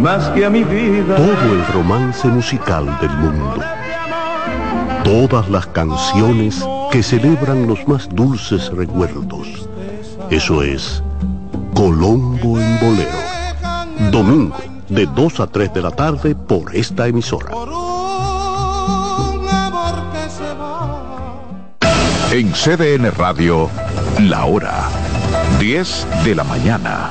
más que a mi vida. Todo el romance musical del mundo. Todas las canciones que celebran los más dulces recuerdos. Eso es Colombo en Bolero. Domingo, de 2 a 3 de la tarde por esta emisora. En CDN Radio, la hora 10 de la mañana.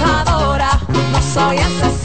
no soy asesina.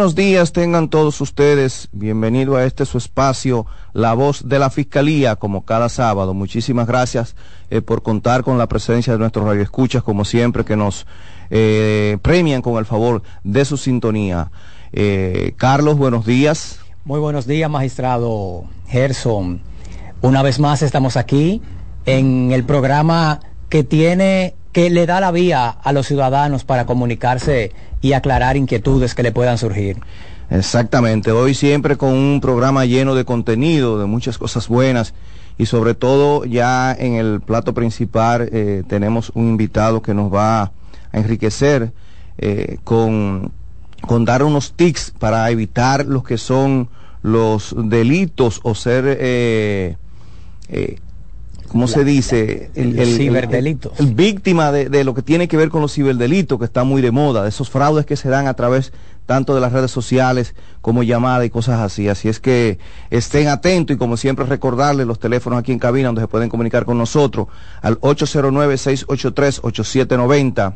Buenos días, tengan todos ustedes. Bienvenido a este su espacio, La Voz de la Fiscalía, como cada sábado. Muchísimas gracias eh, por contar con la presencia de nuestros radioescuchas, como siempre, que nos eh, premian con el favor de su sintonía. Eh, Carlos, buenos días. Muy buenos días, magistrado Gerson. Una vez más estamos aquí en el programa que tiene que le da la vía a los ciudadanos para comunicarse y aclarar inquietudes que le puedan surgir. Exactamente, hoy siempre con un programa lleno de contenido, de muchas cosas buenas y sobre todo ya en el plato principal eh, tenemos un invitado que nos va a enriquecer eh, con, con dar unos tics para evitar los que son los delitos o ser eh, ¿cómo se dice? El, ciberdelito. El, víctima de, lo que tiene que ver con los ciberdelitos, que está muy de moda, de esos fraudes que se dan a través tanto de las redes sociales como llamadas y cosas así. Así es que estén atentos y como siempre recordarles los teléfonos aquí en cabina donde se pueden comunicar con nosotros al 809-683-8790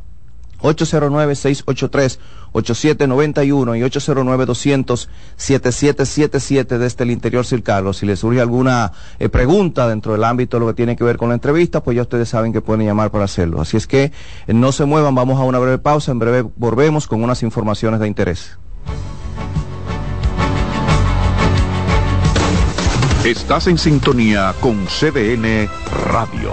809-683-8791 y 809-200-7777 desde el interior Circalo. Si les surge alguna eh, pregunta dentro del ámbito de lo que tiene que ver con la entrevista, pues ya ustedes saben que pueden llamar para hacerlo. Así es que eh, no se muevan, vamos a una breve pausa, en breve volvemos con unas informaciones de interés. Estás en sintonía con CDN Radio.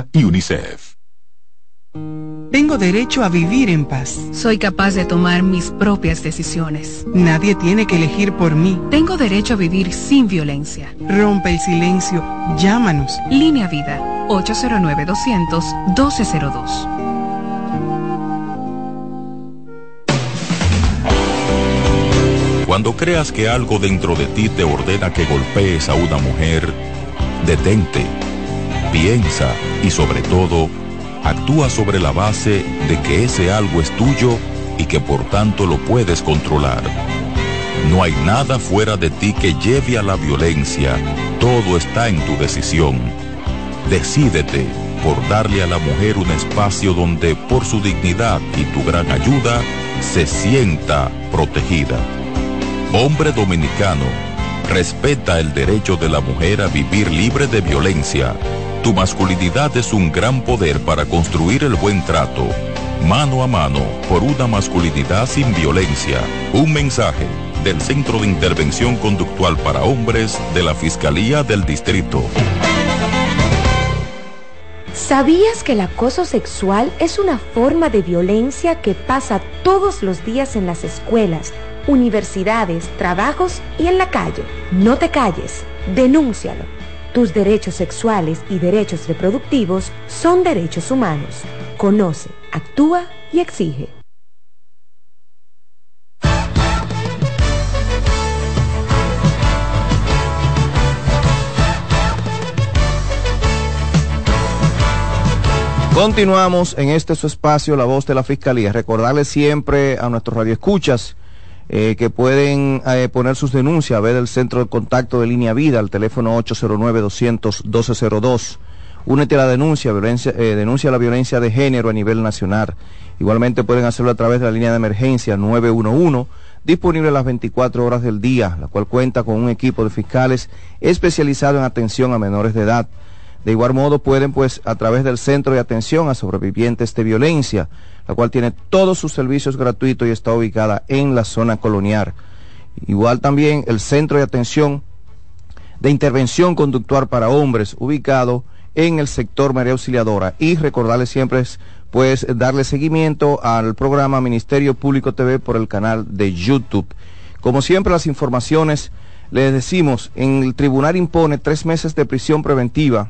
y UNICEF. Tengo derecho a vivir en paz. Soy capaz de tomar mis propias decisiones. Nadie tiene que elegir por mí. Tengo derecho a vivir sin violencia. Rompe el silencio. Llámanos. Línea Vida 809-200-1202. Cuando creas que algo dentro de ti te ordena que golpees a una mujer, detente piensa y sobre todo, actúa sobre la base de que ese algo es tuyo y que por tanto lo puedes controlar. No hay nada fuera de ti que lleve a la violencia, todo está en tu decisión. Decídete por darle a la mujer un espacio donde por su dignidad y tu gran ayuda se sienta protegida. Hombre dominicano, respeta el derecho de la mujer a vivir libre de violencia tu masculinidad es un gran poder para construir el buen trato. Mano a mano, por una masculinidad sin violencia. Un mensaje del Centro de Intervención Conductual para Hombres de la Fiscalía del Distrito. ¿Sabías que el acoso sexual es una forma de violencia que pasa todos los días en las escuelas, universidades, trabajos y en la calle? No te calles, denúncialo. Tus derechos sexuales y derechos reproductivos son derechos humanos. Conoce, actúa y exige. Continuamos en este su espacio, La Voz de la Fiscalía. Recordarle siempre a nuestros radioescuchas eh, que pueden eh, poner sus denuncias a ver el centro de contacto de línea vida al teléfono 809-200-1202. Únete a la denuncia, violencia, eh, denuncia la violencia de género a nivel nacional. Igualmente pueden hacerlo a través de la línea de emergencia 911, disponible las 24 horas del día, la cual cuenta con un equipo de fiscales especializado en atención a menores de edad. De igual modo pueden, pues, a través del Centro de Atención a Sobrevivientes de Violencia, la cual tiene todos sus servicios gratuitos y está ubicada en la zona colonial. Igual también el Centro de Atención de Intervención Conductual para Hombres, ubicado en el sector María Auxiliadora. Y recordarles siempre es, pues darle seguimiento al programa Ministerio Público TV por el canal de YouTube. Como siempre, las informaciones, les decimos, en el tribunal impone tres meses de prisión preventiva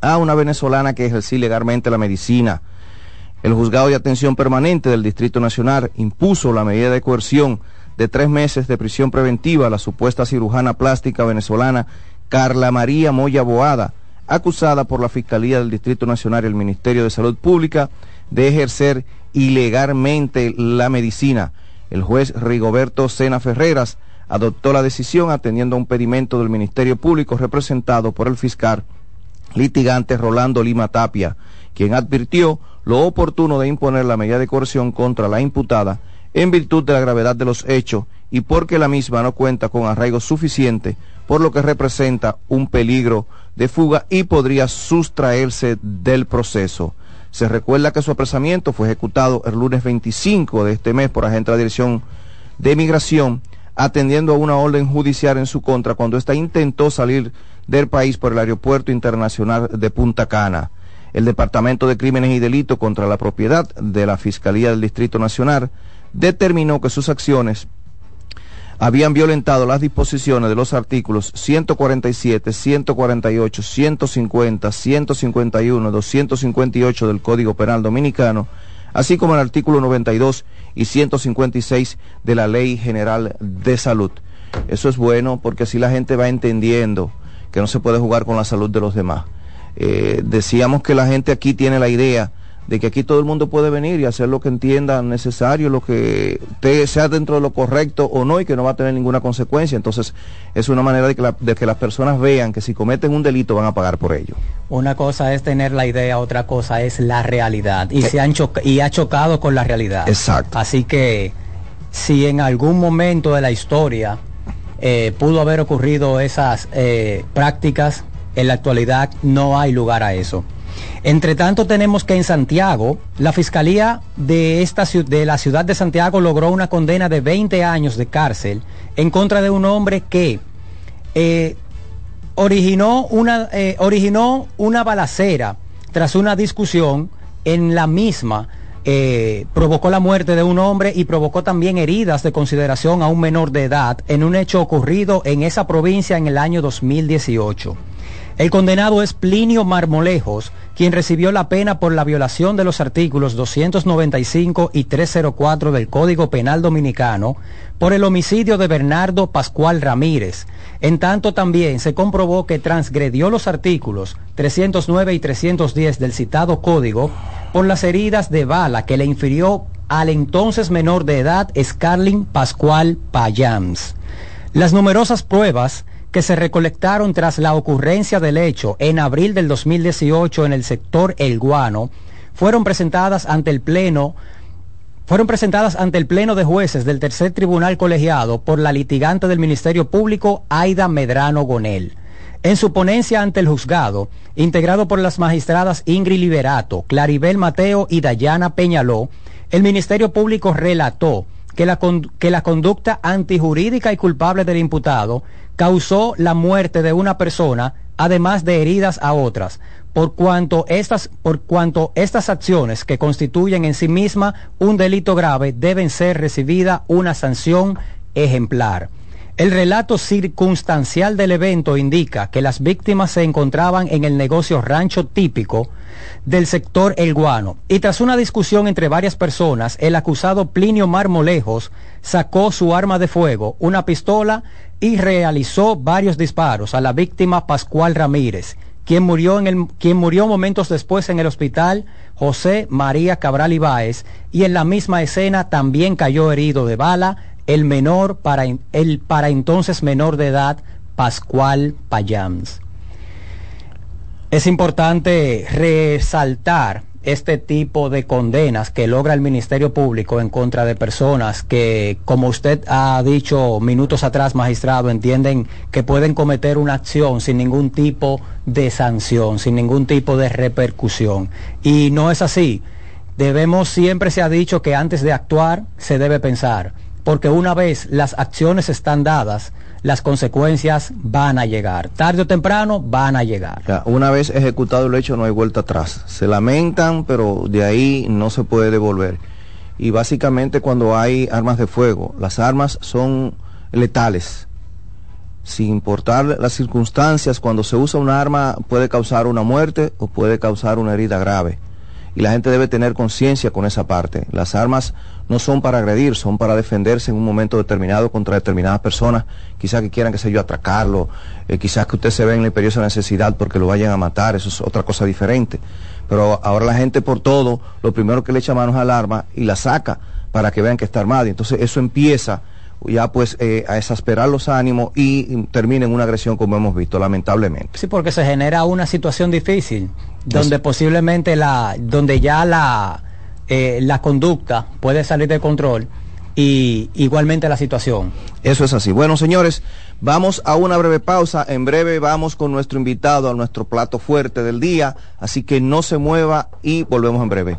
a una venezolana que ejerció ilegalmente la medicina. El juzgado de atención permanente del Distrito Nacional impuso la medida de coerción de tres meses de prisión preventiva a la supuesta cirujana plástica venezolana Carla María Moya Boada, acusada por la Fiscalía del Distrito Nacional y el Ministerio de Salud Pública de ejercer ilegalmente la medicina. El juez Rigoberto Sena Ferreras adoptó la decisión atendiendo a un pedimento del Ministerio Público representado por el fiscal litigante Rolando Lima Tapia, quien advirtió lo oportuno de imponer la medida de coerción contra la imputada en virtud de la gravedad de los hechos y porque la misma no cuenta con arraigo suficiente, por lo que representa un peligro de fuga y podría sustraerse del proceso. Se recuerda que su apresamiento fue ejecutado el lunes 25 de este mes por agente de la Dirección de Migración, atendiendo a una orden judicial en su contra cuando ésta intentó salir del país por el Aeropuerto Internacional de Punta Cana. El Departamento de Crímenes y Delitos contra la Propiedad de la Fiscalía del Distrito Nacional determinó que sus acciones habían violentado las disposiciones de los artículos 147, 148, 150, 151, 258 del Código Penal Dominicano, así como el artículo 92 y 156 de la Ley General de Salud. Eso es bueno porque así la gente va entendiendo que no se puede jugar con la salud de los demás. Eh, decíamos que la gente aquí tiene la idea de que aquí todo el mundo puede venir y hacer lo que entienda necesario, lo que sea dentro de lo correcto o no y que no va a tener ninguna consecuencia. Entonces es una manera de que, de que las personas vean que si cometen un delito van a pagar por ello. Una cosa es tener la idea, otra cosa es la realidad y, se han y ha chocado con la realidad. Exacto. Así que si en algún momento de la historia eh, pudo haber ocurrido esas eh, prácticas, en la actualidad no hay lugar a eso. Entre tanto, tenemos que en Santiago, la Fiscalía de, esta, de la ciudad de Santiago logró una condena de 20 años de cárcel en contra de un hombre que eh, originó, una, eh, originó una balacera tras una discusión en la misma. Eh, provocó la muerte de un hombre y provocó también heridas de consideración a un menor de edad en un hecho ocurrido en esa provincia en el año 2018. El condenado es Plinio Marmolejos, quien recibió la pena por la violación de los artículos 295 y 304 del Código Penal Dominicano por el homicidio de Bernardo Pascual Ramírez. En tanto también se comprobó que transgredió los artículos 309 y 310 del citado código por las heridas de bala que le infirió al entonces menor de edad Scarlin Pascual Payams. Las numerosas pruebas que se recolectaron tras la ocurrencia del hecho en abril del 2018 en el sector El Guano fueron presentadas ante el Pleno fueron presentadas ante el Pleno de Jueces del Tercer Tribunal Colegiado por la litigante del Ministerio Público, Aida Medrano Gonel. En su ponencia ante el juzgado, integrado por las magistradas Ingrid Liberato, Claribel Mateo y Dayana Peñaló, el Ministerio Público relató que la, que la conducta antijurídica y culpable del imputado causó la muerte de una persona, además de heridas a otras, por cuanto estas, por cuanto estas acciones que constituyen en sí misma un delito grave deben ser recibida una sanción ejemplar. El relato circunstancial del evento indica que las víctimas se encontraban en el negocio rancho típico del sector El Guano y tras una discusión entre varias personas, el acusado Plinio Marmolejos sacó su arma de fuego, una pistola y realizó varios disparos a la víctima Pascual Ramírez, quien murió, en el, quien murió momentos después en el hospital José María Cabral Ibáez y en la misma escena también cayó herido de bala el menor para el para entonces menor de edad Pascual Payams. Es importante resaltar este tipo de condenas que logra el Ministerio Público en contra de personas que, como usted ha dicho minutos atrás, magistrado, entienden que pueden cometer una acción sin ningún tipo de sanción, sin ningún tipo de repercusión. Y no es así. Debemos, siempre se ha dicho que antes de actuar se debe pensar porque una vez las acciones están dadas, las consecuencias van a llegar. Tarde o temprano van a llegar. Una vez ejecutado el hecho no hay vuelta atrás. Se lamentan, pero de ahí no se puede devolver. Y básicamente cuando hay armas de fuego, las armas son letales. Sin importar las circunstancias, cuando se usa un arma puede causar una muerte o puede causar una herida grave. Y la gente debe tener conciencia con esa parte. Las armas no son para agredir, son para defenderse en un momento determinado contra determinadas personas, quizás que quieran, que sé yo, atracarlo, eh, quizás que usted se ve en la imperiosa necesidad porque lo vayan a matar, eso es otra cosa diferente. Pero ahora la gente por todo, lo primero que le echa manos al arma y la saca para que vean que está armada. Y entonces eso empieza ya pues eh, a exasperar los ánimos y termina en una agresión como hemos visto, lamentablemente. Sí, porque se genera una situación difícil, donde posiblemente la, donde ya la, eh, la conducta puede salir de control y igualmente la situación. Eso es así. Bueno, señores, vamos a una breve pausa. En breve vamos con nuestro invitado a nuestro plato fuerte del día. Así que no se mueva y volvemos en breve.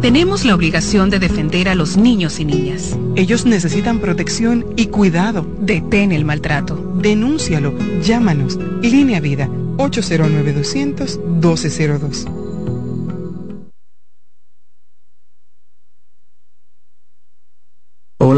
Tenemos la obligación de defender a los niños y niñas. Ellos necesitan protección y cuidado. Detén el maltrato. Denúncialo. Llámanos. Línea Vida 809-200-1202.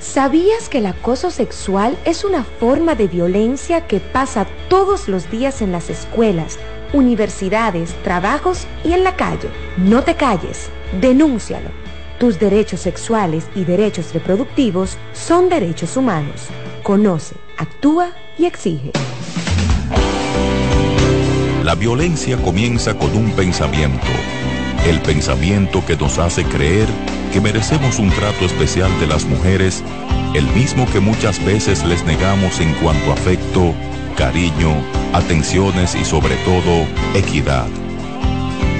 ¿Sabías que el acoso sexual es una forma de violencia que pasa todos los días en las escuelas, universidades, trabajos y en la calle? No te calles, denúncialo. Tus derechos sexuales y derechos reproductivos son derechos humanos. Conoce, actúa y exige. La violencia comienza con un pensamiento, el pensamiento que nos hace creer que merecemos un trato especial de las mujeres, el mismo que muchas veces les negamos en cuanto a afecto, cariño, atenciones y sobre todo equidad.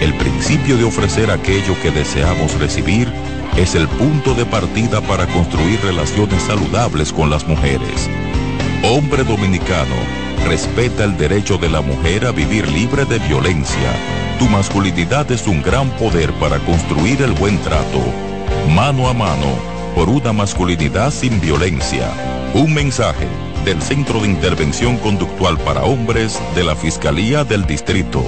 El principio de ofrecer aquello que deseamos recibir es el punto de partida para construir relaciones saludables con las mujeres. Hombre dominicano, respeta el derecho de la mujer a vivir libre de violencia. Tu masculinidad es un gran poder para construir el buen trato. Mano a mano, por una masculinidad sin violencia. Un mensaje del Centro de Intervención Conductual para Hombres de la Fiscalía del Distrito.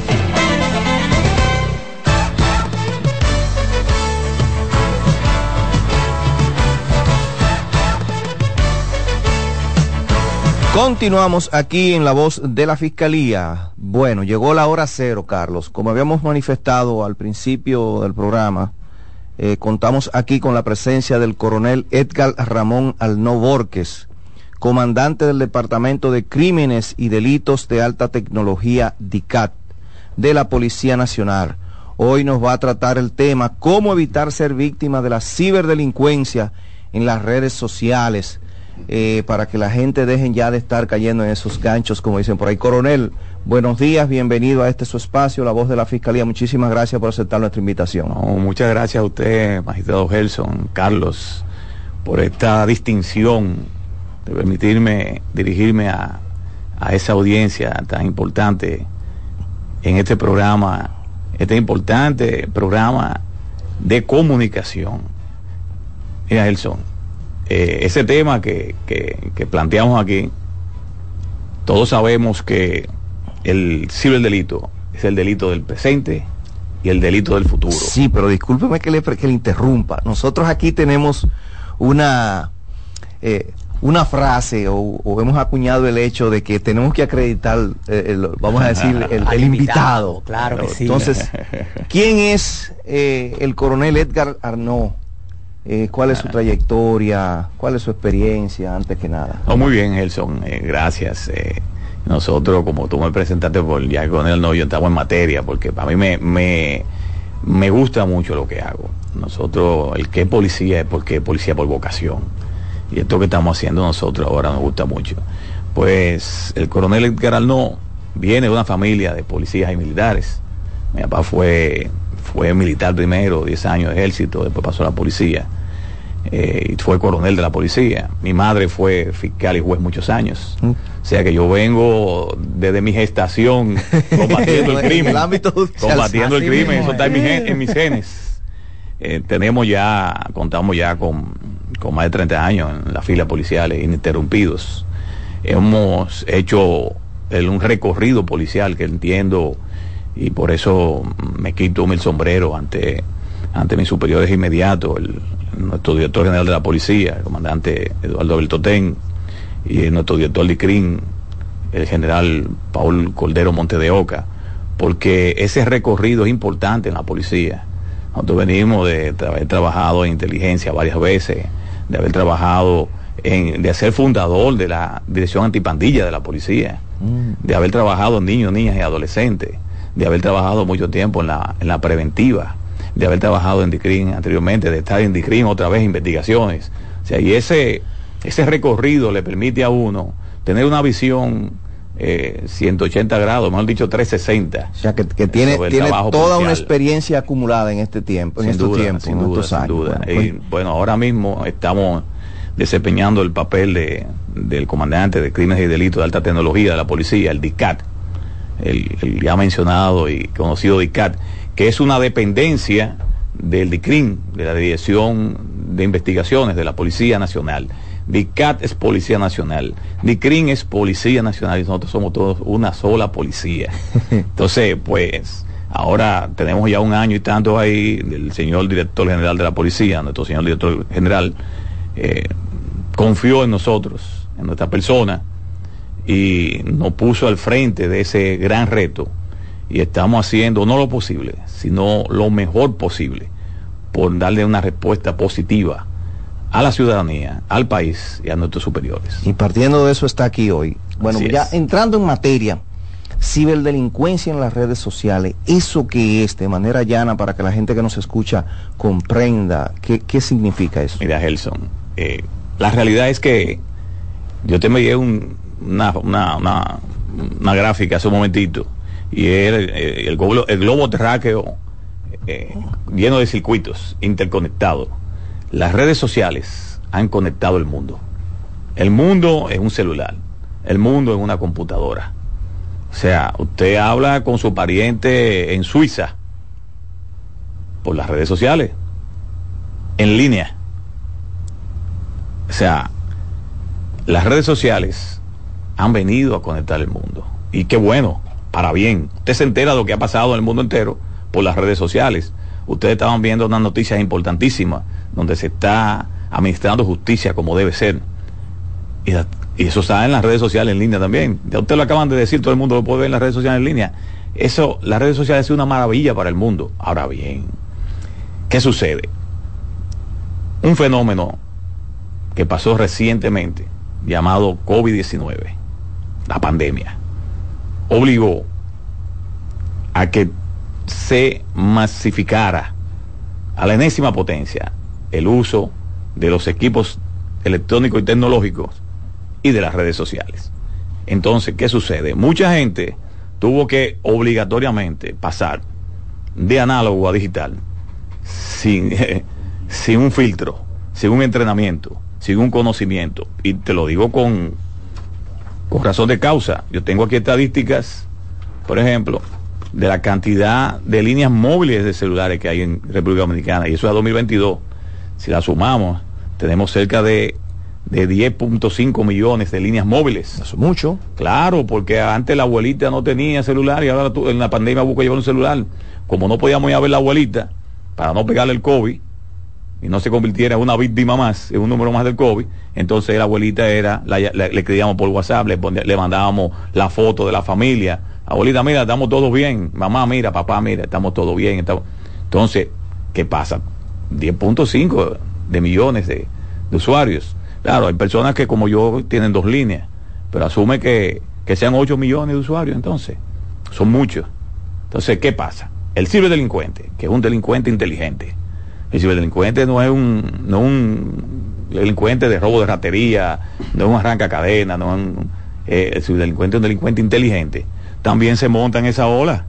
Continuamos aquí en la voz de la Fiscalía. Bueno, llegó la hora cero, Carlos. Como habíamos manifestado al principio del programa, eh, contamos aquí con la presencia del coronel Edgar Ramón Alno Borges, comandante del Departamento de Crímenes y Delitos de Alta Tecnología DICAT de la Policía Nacional. Hoy nos va a tratar el tema cómo evitar ser víctima de la ciberdelincuencia en las redes sociales eh, para que la gente dejen ya de estar cayendo en esos ganchos, como dicen por ahí. Coronel, buenos días, bienvenido a este su espacio, La Voz de la Fiscalía. Muchísimas gracias por aceptar nuestra invitación. Muchas gracias a usted, magistrado Gelson, Carlos, por esta distinción de permitirme dirigirme a, a esa audiencia tan importante en este programa, este importante programa de comunicación. Mira, Gelson, eh, ese tema que, que, que planteamos aquí, todos sabemos que el ciberdelito es el delito del presente y el delito del futuro. Sí, pero discúlpeme que le, que le interrumpa. Nosotros aquí tenemos una, eh, una frase o, o hemos acuñado el hecho de que tenemos que acreditar, eh, el- vamos a decir, el invitado. Claro que sí. Entonces, ¿quién es eh, el coronel Edgar Arnaud? Eh, ¿Cuál es su trayectoria? ¿Cuál es su experiencia antes que nada? Oh, muy bien, Gelson, eh, gracias. eh, nosotros, como tú me presentaste por ya con el novio, estamos en materia, porque a mí me, me, me gusta mucho lo que hago. Nosotros, el que es policía es porque es policía por vocación. Y esto que estamos haciendo nosotros ahora nos gusta mucho. Pues el coronel Edgar Arnaud viene de una familia de policías y militares. Mi papá fue, fue militar primero, 10 años de ejército, después pasó a la policía. eh, y fue coronel de la policía. Mi madre fue fiscal y juez muchos años. Mm. O sea que yo vengo desde mi gestación combatiendo el En crimen. el ámbito combatiendo el crimen, mismo eso está en, mi en mis genes. Eh, tenemos ya, contamos ya con, con más de 30 años en las filas policiales ininterrumpidos. Hemos hecho el- un recorrido policial que entiendo y por eso me quito el sombrero ante, ante mis superiores inmediatos, el, nuestro director general de la policía, el comandante Eduardo Beltotén, y nuestro director CRIM, el general Paul Cordero Monte de Oca, porque ese recorrido es importante en la policía. Nosotros venimos de, haber trabajado en inteligencia varias veces, de haber trabajado en, de ser fundador de la dirección antipandilla de la policía, de haber trabajado en niños, niñas y adolescentes, de haber trabajado mucho tiempo en la, en la preventiva, de haber trabajado en DICRIN anteriormente, de estar en DICRIN otra vez, investigaciones. O sea, y ese, ese recorrido le permite a uno tener una visión eh, 180 grados, mejor dicho 360. O sea, que, que tiene, tiene toda una experiencia acumulada en este tiempo, en estos duda, tiempos, sin en duda, estos sin años. duda. Bueno, pues, Y, bueno, ahora mismo estamos desempeñando el papel de, del comandante de crímenes y delitos de alta tecnología de la policía, el DICAT, el, el ya mencionado y conocido DICAT, que es una dependencia del DICRIN, de la Dirección de Investigaciones de la Policía Nacional. DICAT es Policía Nacional, DICRIN es Policía Nacional y nosotros somos todos una sola policía. Entonces, pues, ahora tenemos ya un año y tanto ahí del señor director general de la policía, nuestro señor director general, eh, confió en nosotros, en nuestra persona, y nos puso al frente de ese gran reto. Y estamos haciendo no lo posible, sino lo mejor posible por darle una respuesta positiva a la ciudadanía, al país y a nuestros superiores. Y partiendo de eso está aquí hoy. Bueno, Así ya es. entrando en materia, ciberdelincuencia en las redes sociales, ¿eso qué es de manera llana para que la gente que nos escucha comprenda qué, qué significa eso? Mira, Gelson, eh, la realidad es que yo te envié un- una, una, una, gráfica hace un momentito y era el, el globo, el globo terráqueo eh, lleno de circuitos interconectados. Las redes sociales han conectado el mundo. El mundo es un celular, el mundo es una computadora. O sea, usted habla con su pariente en Suiza por las redes sociales, en línea. O sea, las redes sociales han venido a conectar el mundo. Y qué bueno, para bien. Usted se entera de lo que ha pasado en el mundo entero por las redes sociales. Ustedes estaban viendo unas noticias importantísimas donde se está administrando justicia como debe ser. Y, eso está en las redes sociales en línea también. Ya usted lo acaban de decir, todo el mundo lo puede ver en las redes sociales en línea. Eso, las redes sociales es una maravilla para el mundo. Ahora bien, ¿qué sucede? Un fenómeno que pasó recientemente, llamado COVID-19, la pandemia, obligó a que se masificara a la enésima potencia el uso de los equipos electrónicos y tecnológicos y de las redes sociales. Entonces, ¿qué sucede? Mucha gente tuvo que obligatoriamente pasar de análogo a digital sin, sin un filtro, sin un entrenamiento, sin un conocimiento. Y te lo digo con, con razón de causa. Yo tengo aquí estadísticas, por ejemplo, de la cantidad de líneas móviles de celulares que hay en República Dominicana. Y eso es a 2022. Si la sumamos, tenemos cerca de, de 10.5 millones de líneas móviles. Eso es mucho. Claro, porque antes la abuelita no tenía celular y ahora tú- en la pandemia busco llevar un celular. Como no podíamos ir a ver la abuelita para no pegarle el COVID y no se convirtiera en una víctima más, en un número más del COVID, entonces la abuelita era, le escribíamos por WhatsApp, le, le mandábamos la foto de la familia. Abuelita, mira, estamos todos bien. Mamá, mira, papá, mira, estamos todos bien. estamos-". Entonces, ¿qué pasa? 10.5 de millones de, de usuarios. Claro, hay personas que como yo tienen dos líneas, pero asume que, que sean 8 millones de usuarios, entonces, son muchos. Entonces, ¿qué pasa? El ciberdelincuente, que es un delincuente inteligente, el ciberdelincuente no es un, no un delincuente de robo de ratería, no es un arranca cadena, no un, eh, el ciberdelincuente es un delincuente inteligente. También se monta en esa ola,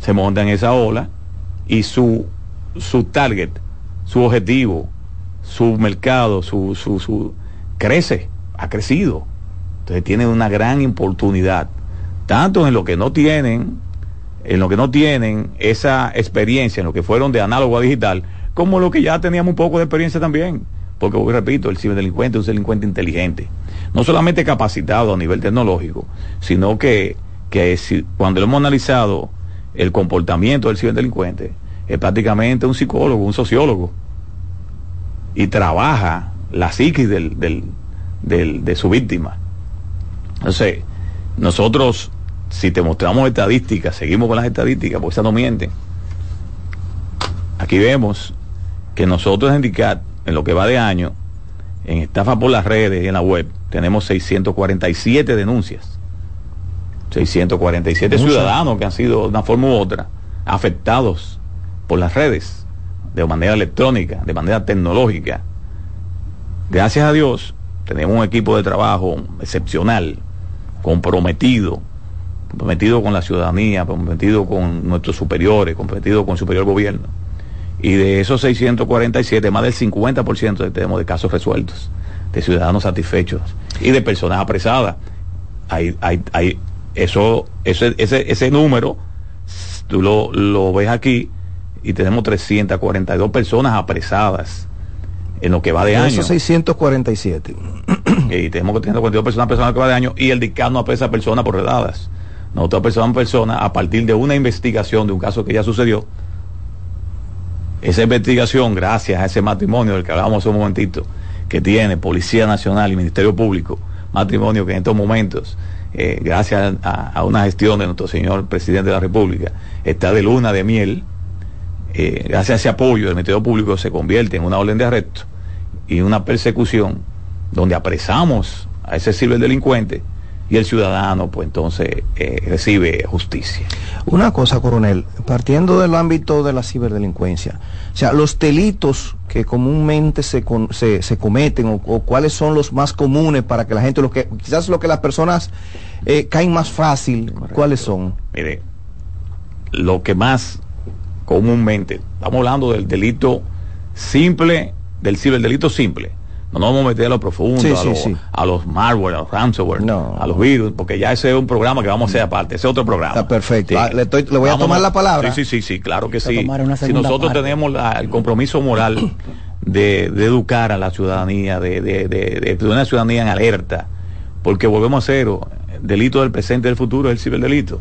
se monta en esa ola y su, su target, su objetivo, su mercado, su, su, su crece, ha crecido. Entonces tienen una gran oportunidad, tanto en lo que no tienen, en lo que no tienen esa experiencia, en lo que fueron de análogo a digital, como lo que ya teníamos un poco de experiencia también. Porque, repito, el ciberdelincuente es un delincuente inteligente. No solamente capacitado a nivel tecnológico, sino que, que cuando lo hemos analizado el comportamiento del ciberdelincuente, es prácticamente un psicólogo, un sociólogo. Y trabaja la psiquis del, del- del- de su víctima. Entonces, nosotros, si te mostramos estadísticas, seguimos con las estadísticas, porque esas no mienten. Aquí vemos que nosotros en DICAT, en lo que va de año, en estafa por las redes y en la web, tenemos 647 denuncias. 647 Muchas. ciudadanos que han sido de una forma u otra afectados por las redes, de manera electrónica, de manera tecnológica. Gracias a Dios, tenemos un equipo de trabajo excepcional, comprometido, comprometido con la ciudadanía, comprometido con nuestros superiores, comprometido con el superior gobierno. Y de esos 647, más del 50% tenemos de casos resueltos, de ciudadanos satisfechos y de personas apresadas. Hay, hay, hay, eso, ese, ese, ese número, tú lo, lo ves aquí y tenemos 342 personas apresadas en lo que va de De año. esos 647. y tenemos que tener 42 personas personas que va de año y el DICAT no apresa personas por redadas. Nosotros apresamos personas a partir de una investigación de un caso que ya sucedió. Esa investigación, gracias a ese matrimonio del que hablábamos hace un momentito, que tiene Policía Nacional y Ministerio Público, matrimonio que en estos momentos, eh, gracias a, una gestión de nuestro señor presidente de la República, está de luna de miel, eh, gracias a ese apoyo del Ministerio Público se convierte en una orden de arresto y una persecución donde apresamos a ese ciberdelincuente y el ciudadano pues entonces eh, recibe justicia. Una cosa, coronel, partiendo del ámbito de la ciberdelincuencia, o sea, los delitos que comúnmente se, con- se, se cometen o, o cuáles son los más comunes para que la gente, lo que quizás lo que las personas eh, caen más fácil, ¿cuáles son? Mire, lo que más comúnmente, estamos hablando del delito simple, del ciberdelito simple. No nos vamos a meter a lo profundo, Sí, a, sí, los, sí. a los malware, a los ransomware, a los virus, porque ya ese es un programa que vamos a hacer aparte, ese es otro programa. Está perfecto. Sí. Ah, le, estoy- le voy a tomar la palabra. Sí, sí, sí, sí, claro que sí. Si nosotros parte. tenemos la- el compromiso moral de, de educar a la ciudadanía, de, de, de- de- de una ciudadanía en alerta, porque volvemos a cero, el delito del presente y del futuro es el ciberdelito.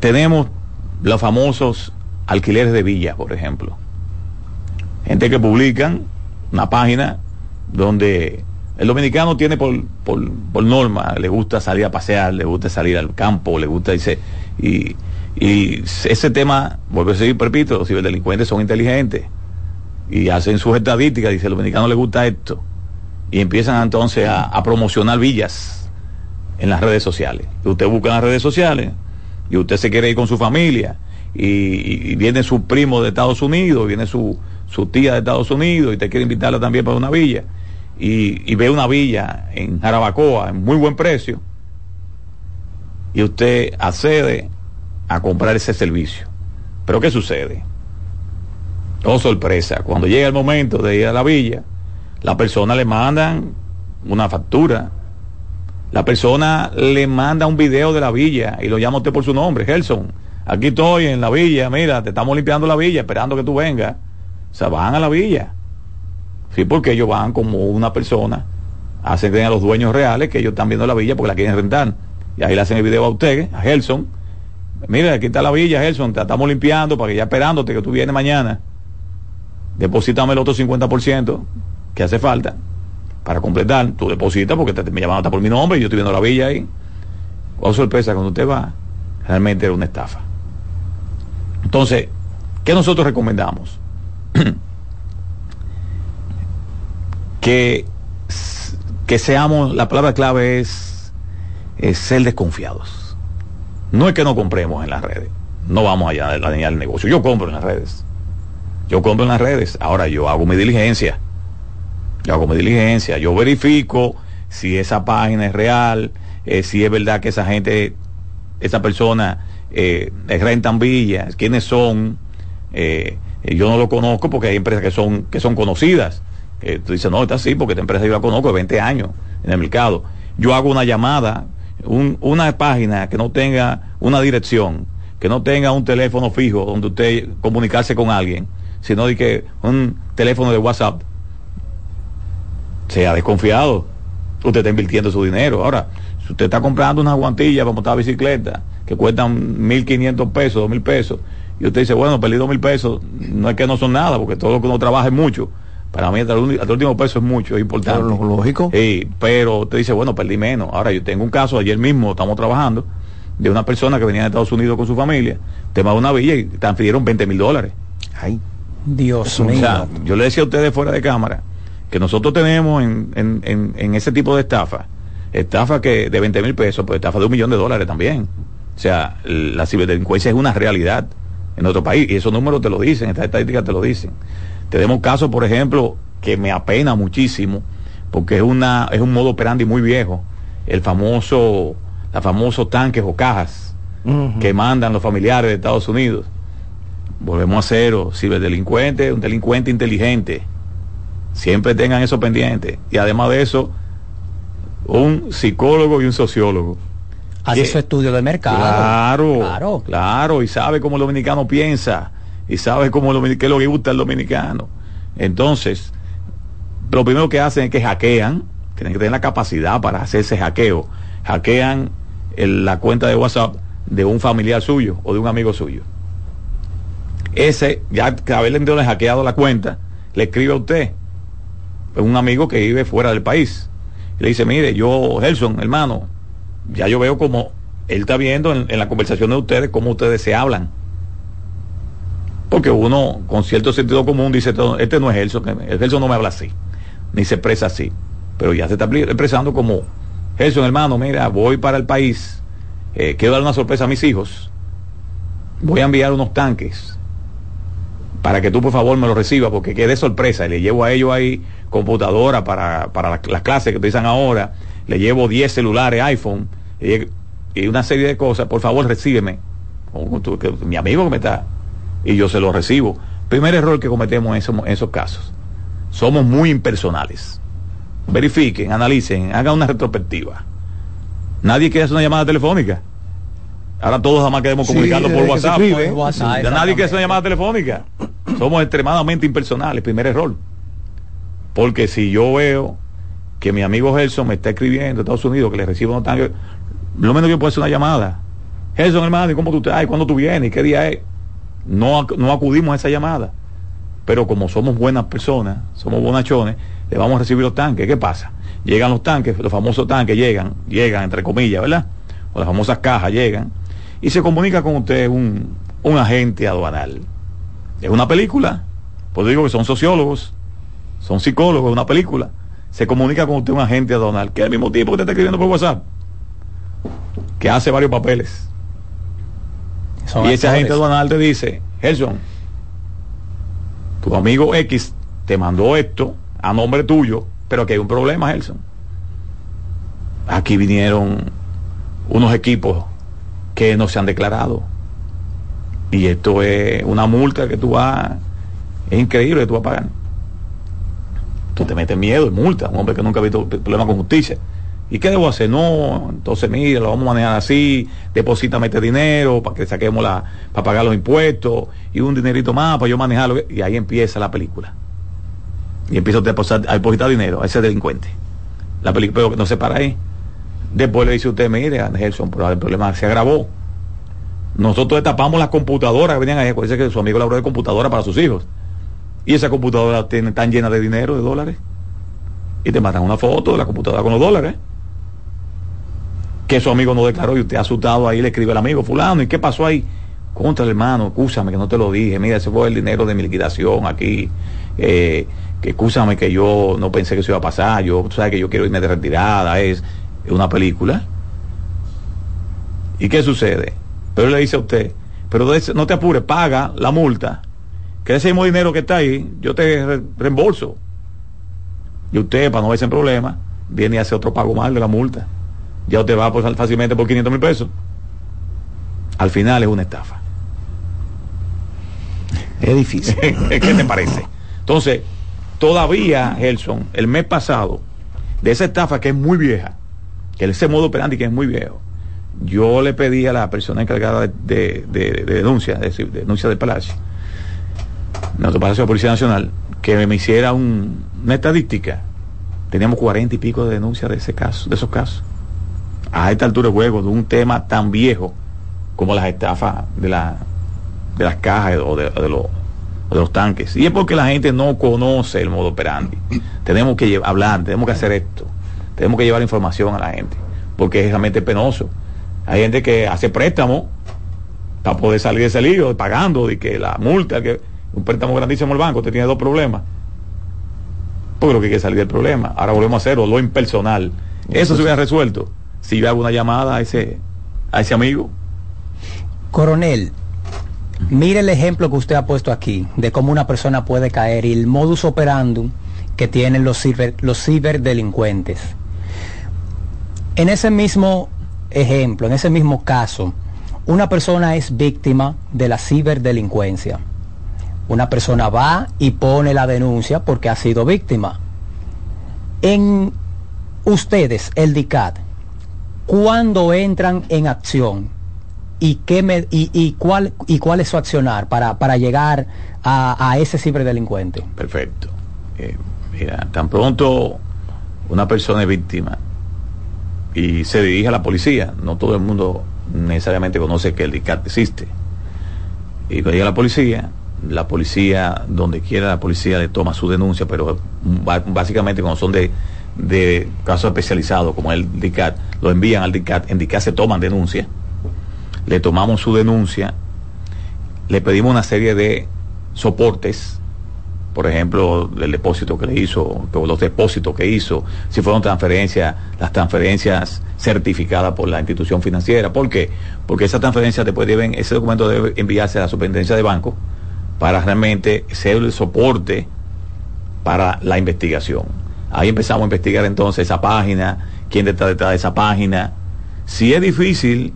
Tenemos los famosos alquileres de villas, por ejemplo. Gente que publican una página donde el dominicano tiene por, por, por norma, le gusta salir a pasear, le gusta salir al campo, le gusta irse. Y, y ese tema, vuelvo a decir, repito, los ciberdelincuentes son inteligentes y hacen sus estadísticas, dice, al dominicano le gusta esto. Y empiezan entonces a, promocionar villas en las redes sociales. Usted busca las redes sociales y usted se quiere ir con su familia y viene su primo de Estados Unidos, viene su, su tía de Estados Unidos y te quiere invitarla también para una villa y, ve una villa en Jarabacoa en muy buen precio y usted accede a comprar ese servicio. Pero ¿qué sucede? Oh, sorpresa, cuando llega el momento de ir a la villa, la persona le mandan una factura La persona le manda un video de la villa y lo llama usted por su nombre, Gelson. Aquí estoy en la villa, mira, te estamos limpiando la villa, esperando que tú vengas. O sea, van a la villa. Sí, porque ellos van como una persona, hacen a los dueños reales que ellos están viendo la villa porque la quieren rentar. Y ahí le hacen el video a usted, a Gelson. Mira, aquí está la villa, Gelson, te estamos limpiando para que ya esperándote que tú vienes mañana. Deposítame el otro 50% que hace falta para completar. Tú depositas porque te, me llaman hasta por mi nombre y yo estoy viendo la villa ahí. O sorpresa, cuando usted va, realmente era una estafa. Entonces, ¿qué nosotros recomendamos? Que, que seamos, la palabra clave es, es ser desconfiados. No es que no compremos en las redes. No vamos allá a dañar el negocio. Yo compro en las redes. Yo compro en las redes. Ahora yo hago mi diligencia. Yo hago mi diligencia. Yo verifico si esa página es real, eh, si es verdad que esa gente, esa persona eh, rentan villas, quiénes son. Eh, yo no lo conozco porque hay empresas que son, que son conocidas. Eh, tú dices, no, está así porque esta empresa yo la conozco de 20 años en el mercado. Yo hago una llamada, un- una página que no tenga una dirección, que no tenga un teléfono fijo donde usted comunicarse con alguien, sino de que un teléfono de WhatsApp sea desconfiado. Usted está invirtiendo su dinero. Ahora, si usted está comprando una guantilla para montar bicicleta que cuestan 1.500 pesos, 2.000 pesos, y usted dice, bueno, perdí 2.000 pesos, no es que no son nada, porque todo lo que uno trabaja es mucho. Para mí hasta el, hasta el último peso es mucho, es importante. Claro, lo- lógico. Sí, pero usted dice, bueno, perdí menos. Ahora, yo tengo un caso, ayer mismo estamos trabajando, de una persona que venía de Estados Unidos con su familia, tema de una villa y transfirieron 20 mil dólares. Ay. Dios O mío. sea, yo le decía a ustedes fuera de cámara que nosotros tenemos en, en- en- en ese tipo de estafa, estafa que de 20 mil pesos, pues estafa de un millón de dólares también. O sea, la ciberdelincuencia es una realidad en nuestro país y esos números te lo dicen, estas estadísticas te lo dicen. Tenemos casos, por ejemplo, que me apena muchísimo porque es una es un modo operandi muy viejo, el famoso la famoso tanques o cajas que mandan los familiares de Estados Unidos. Volvemos a cero, ciberdelincuente, un delincuente inteligente. Siempre tengan eso pendiente. Y además de eso, un psicólogo y un sociólogo. Hace su estudio de mercado. Claro, Claro. claro, y sabe cómo el dominicano piensa, y sabe cómo lo, qué es lo que gusta al dominicano. Entonces, lo primero que hacen es que hackean, tienen que tener la capacidad para hacer ese hackeo. Hackean el- la cuenta de WhatsApp de un familiar suyo o de un amigo suyo. Ese, ya que haberle hackeado la cuenta, le escribe a usted, un amigo que vive fuera del país. Y le dice, mire, yo, Gelson, hermano, ya yo veo como él está viendo en, la conversación de ustedes cómo ustedes se hablan. Porque uno, con cierto sentido común, dice, este no es Gelson, Gelson no me habla así, ni se expresa así. Pero ya se está expresando como, Gelson, hermano, mira, voy para el país, eh, quiero dar una sorpresa a mis hijos, voy a enviar unos tanques para que tú por favor me lo recibas, porque quede sorpresa, y le llevo a ellos ahí computadora para, para la- las clases que utilizan ahora, le llevo 10 celulares, iPhone, y, una serie de cosas, por favor recíbeme, mi amigo que me está, y yo se lo recibo. Primer error que cometemos en esos, en esos casos, somos muy impersonales. Verifiquen, analicen, hagan una retrospectiva. Nadie quiere hacer una llamada telefónica. Ahora todos jamás queremos Sí, comunicando por que WhatsApp. Ya WhatsApp, nadie quiere hacer una llamada telefónica. Somos extremadamente impersonales, primer error. Porque si yo veo que mi amigo Gelson me está escribiendo de Estados Unidos, que le recibo unos tanques, lo menos que yo puedo hacer una llamada. Gelson, hermano, ¿y cómo tú estás? ¿Y cuándo tú vienes? ¿Y qué día es? No, no acudimos a esa llamada. Pero como somos buenas personas, somos bonachones, le vamos a recibir los tanques. ¿Qué pasa? Llegan los tanques, los famosos tanques llegan, llegan entre comillas, ¿verdad? O las famosas cajas llegan, y se comunica con usted un, un agente aduanal. Es una película, pues digo que son sociólogos, son psicólogos, es una película. Se comunica con usted un agente aduanal, que es el mismo tipo que te está escribiendo por WhatsApp, que hace varios papeles. Son y ese agente aduanal te dice, Gerson, tu amigo X te mandó esto a nombre tuyo, pero que hay un problema, Gerson. Aquí vinieron unos equipos que no se han declarado. Y esto es una multa que tú vas, es increíble que tú vas a pagar. Te metes miedo y multa, un hombre que nunca ha visto problema con justicia. ¿Y qué debo hacer? No, entonces mira, lo vamos a manejar así, deposítame este dinero para que saquemos la, para pagar los impuestos y un dinerito más para yo manejarlo. Y ahí empieza la película. Y empiezo a depositar, a depositar dinero a ese delincuente. La película pero no se para ahí. Después le dice usted, mire, Nelson, pero el problema se agravó. Nosotros destapamos las computadoras que venían ahí, acuérdense que su amigo le de computadora para sus hijos. Y esa computadora tiene, tan llena de dinero, de dólares. Y te matan una foto de la computadora con los dólares que su amigo no declaró y usted asustado ahí le escribe al amigo fulano, ¿y qué pasó ahí? Contra el hermano, escúchame que no te lo dije, mira, ese fue el dinero de mi liquidación aquí, eh, que escúchame que yo no pensé que eso iba a pasar, yo, sabes que yo quiero irme de retirada, es, una película. ¿Y qué sucede? Pero le dice a usted, pero no te apures, paga la multa, que ese mismo dinero que está ahí, yo te re reembolso. Y usted, para no verse en problema, viene y hace otro pago mal de la multa ya usted va a pasar fácilmente por 500 mil pesos. Al final es una estafa. Es difícil. ¿Qué te parece? Entonces, todavía, Gelson, el mes pasado, de esa estafa que es muy vieja, que ese modo operandi que es muy viejo, yo le pedí a la persona encargada de, denuncia, de, denuncia del Palacio, nuestro Palacio de Policía Nacional, que me hiciera una estadística. Teníamos cuarenta y pico de denuncias de ese caso, de esos casos a esta altura de juego de un tema tan viejo como las estafas de, la, de las cajas o de, los, de los tanques. Y es porque la gente no conoce el modo operandi. tenemos que hablar, tenemos que hacer esto, tenemos que llevar información a la gente, porque es realmente penoso. Hay gente que hace préstamo para poder salir de ese lío, pagando, y que la multa, que un préstamo grandísimo al banco, te tiene dos problemas. Porque lo que hay que salir del problema. Ahora volvemos a hacerlo, lo impersonal. Eso se hubiera resuelto si yo hago una llamada a ese, a ese amigo. Coronel, mire el ejemplo que usted ha puesto aquí de cómo una persona puede caer y el modus operandum que tienen los, ciber, los ciberdelincuentes. En ese mismo ejemplo, en ese mismo caso, una persona es víctima de la ciberdelincuencia. Una persona va y pone la denuncia porque ha sido víctima. En ustedes, el DICAT, cuándo entran en acción y qué y, cuál y cuál es su accionar para, para llegar a, ese ciberdelincuente. Perfecto. Eh, mira, tan pronto una persona es víctima y se dirige a la policía, no todo el mundo necesariamente conoce que el DICAT existe. Y cuando llega la policía, la policía, donde quiera la policía le toma su denuncia, pero básicamente cuando son de de casos especializados como el DICAT, lo envían al DICAT, en DICAT se toman denuncias, le tomamos su denuncia, le pedimos una serie de soportes, por ejemplo, el depósito que le hizo, los depósitos que hizo, si fueron transferencias, las transferencias certificadas por la institución financiera. ¿Por qué? Porque esa transferencia después deben, ese documento debe enviarse a la superintendencia de banco para realmente ser el soporte para la investigación. Ahí empezamos a investigar entonces esa página, quién está detrás de esa página. Si es difícil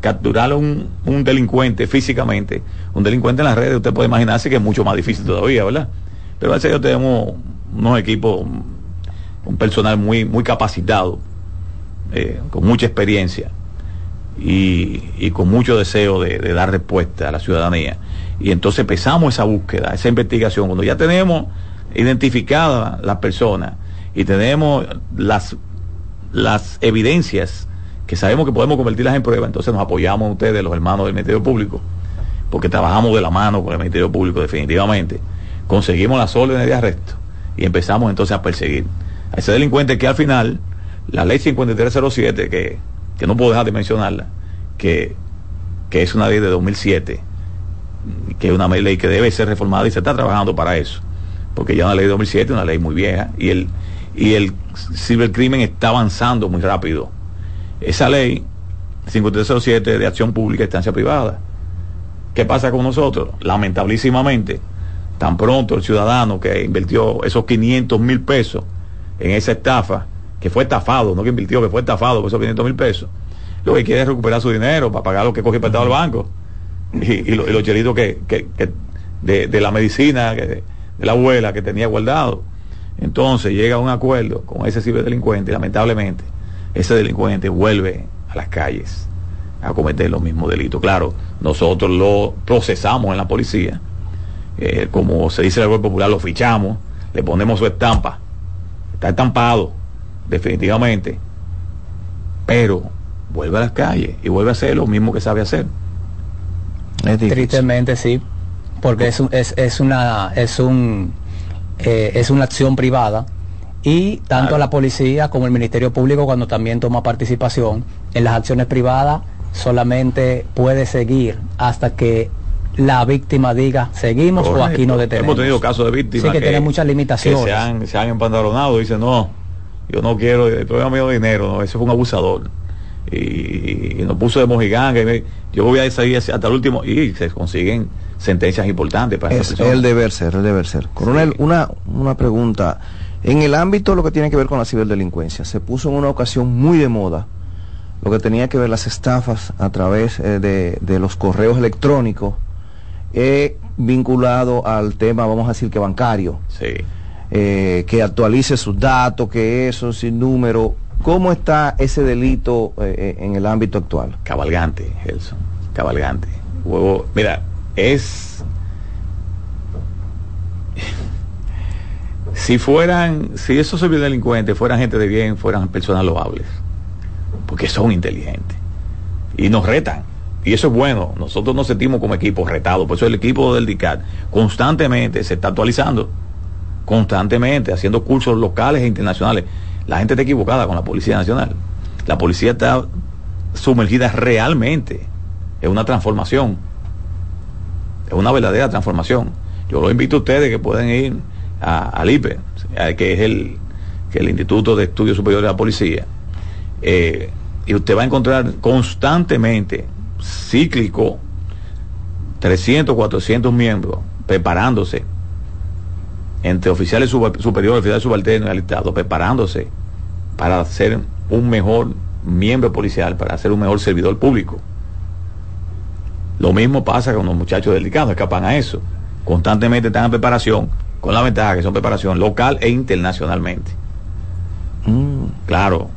capturar a un, delincuente físicamente, un delincuente en las redes, usted puede imaginarse que es mucho más difícil todavía, ¿verdad? Pero a yo tenemos unos equipos, un personal muy, muy capacitado, eh, con mucha experiencia y, con mucho deseo de, de, dar respuesta a la ciudadanía. Y entonces empezamos esa búsqueda, esa investigación. Cuando ya tenemos identificada la persona, y tenemos las, las evidencias que sabemos que podemos convertirlas en prueba, entonces nos apoyamos ustedes, los hermanos del Ministerio Público, porque trabajamos de la mano con el Ministerio Público definitivamente. Conseguimos las órdenes de arresto y empezamos entonces a perseguir a ese delincuente que al final, la ley 5307, que, que no puedo dejar de mencionarla, que, que es una ley de 2007, que es una ley que debe ser reformada y se está trabajando para eso, porque ya una ley de 2007 es una ley muy vieja y el y el cibercrimen está avanzando muy rápido. Esa ley 5307 de acción pública y estancia privada. ¿Qué pasa con nosotros? Lamentabilísimamente, tan pronto el ciudadano que invirtió esos 500 mil pesos en esa estafa, que fue estafado, no que invirtió, que fue estafado por esos 500 mil pesos, lo que quiere es recuperar su dinero para pagar lo que coge prestado al banco. Y, los chelitos que, de, la medicina, de la abuela que tenía guardado. Entonces llega a un acuerdo con ese ciberdelincuente y lamentablemente ese delincuente vuelve a las calles a cometer los mismos delitos. Claro, nosotros lo procesamos en la policía, eh, como se dice en el Grupo popular, lo fichamos, le ponemos su estampa, está estampado, definitivamente, pero vuelve a las calles y vuelve a hacer lo mismo que sabe hacer. Tristemente sí, porque es, un- es, es una es un eh, es una acción privada y tanto la policía como el Ministerio Público cuando también toma participación en las acciones privadas solamente puede seguir hasta que la víctima diga seguimos o aquí no detenemos. Hemos tenido casos de víctimas Sí, que, tiene muchas limitaciones. que se han, se han empantalonado, dicen, no, yo no quiero, estoy a medio dinero, no, ese fue un abusador. Y, y nos puso de mojiganga, y me- yo voy a salir hasta el último, y se consiguen sentencias importantes para Es el deber ser, el deber ser. Coronel, una, una pregunta. En el ámbito de lo que tiene que ver con la ciberdelincuencia, se puso en una ocasión muy de moda lo que tenía que ver las estafas a través eh, de, de los correos electrónicos eh, vinculado al tema, vamos a decir que bancario. Sí. Eh, que actualice sus datos, que eso, sin número. ¿Cómo está ese delito eh, eh, en el ámbito actual? Cabalgante, Gelson, cabalgante. Huevo, mira, es... Si fueran, si esos ciberdelincuentes fueran gente de bien, fueran personas loables, porque son inteligentes y nos retan. Y eso es bueno, nosotros nos sentimos como equipo retados, por eso el equipo del DICAT constantemente se está actualizando, constantemente haciendo cursos locales e internacionales. La gente está equivocada con la Policía Nacional. La policía está sumergida realmente en una transformación, es una verdadera transformación. Yo lo invito a ustedes que pueden ir a- al IPE, eh, que es el, que el Instituto de Estudios Superiores de la Policía, eh, y usted va a encontrar constantemente, cíclico, 300, 400 miembros preparándose, entre oficiales sub- superiores, oficiales subalternos y alistados, preparándose para ser un mejor miembro policial, para ser un mejor servidor público. Lo mismo pasa con los muchachos delicados, escapan a eso. Constantemente están en preparación, con la ventaja que son preparación local e internacionalmente. Claro.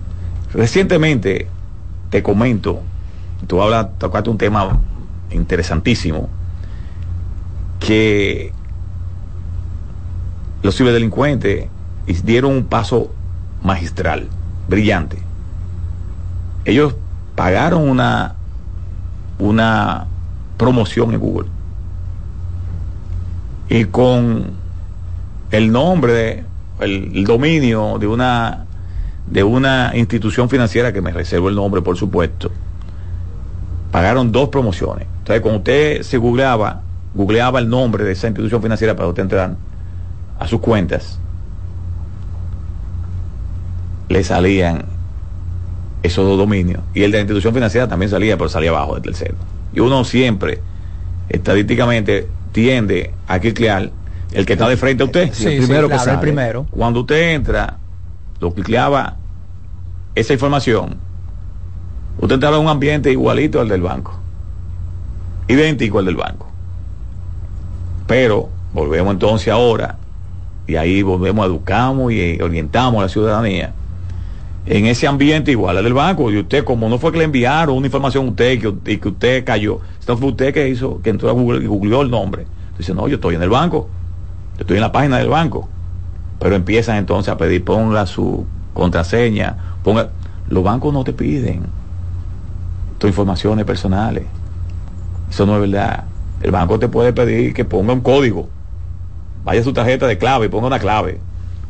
Recientemente, te comento, tú hablas, tocaste un tema interesantísimo, que los ciberdelincuentes dieron un paso magistral, brillante. Ellos pagaron una, una promoción en Google. Y con el nombre, el, dominio de una, de una institución financiera, que me reservo el nombre, por supuesto, pagaron dos promociones. Entonces, cuando usted se googleaba, googleaba el nombre de esa institución financiera para usted entrar a sus cuentas, le salían esos dos dominios. Y el de la institución financiera también salía, pero salía abajo del tercero. Y uno siempre, estadísticamente, tiende a cliquear el que está de frente a usted. Sí, el primero sí, que el sale. primero. Cuando usted entra, lo clicleaba esa información, usted entraba en un ambiente igualito al del banco. Idéntico al del banco. Pero volvemos entonces ahora, y ahí volvemos, educamos y orientamos a la ciudadanía en ese ambiente igual al del banco. Y usted, como no fue que le enviaron una información a usted que, y que usted cayó, sino fue usted que hizo, que entró a Google y googleó el nombre. Dice, no, yo estoy en el banco, yo estoy en la página del banco. Pero empiezan entonces a pedir, ponga su contraseña, ponga. Los bancos no te piden tus informaciones personales. Eso no es verdad. El banco te puede pedir que ponga un código. Vaya a su tarjeta de clave y ponga una clave.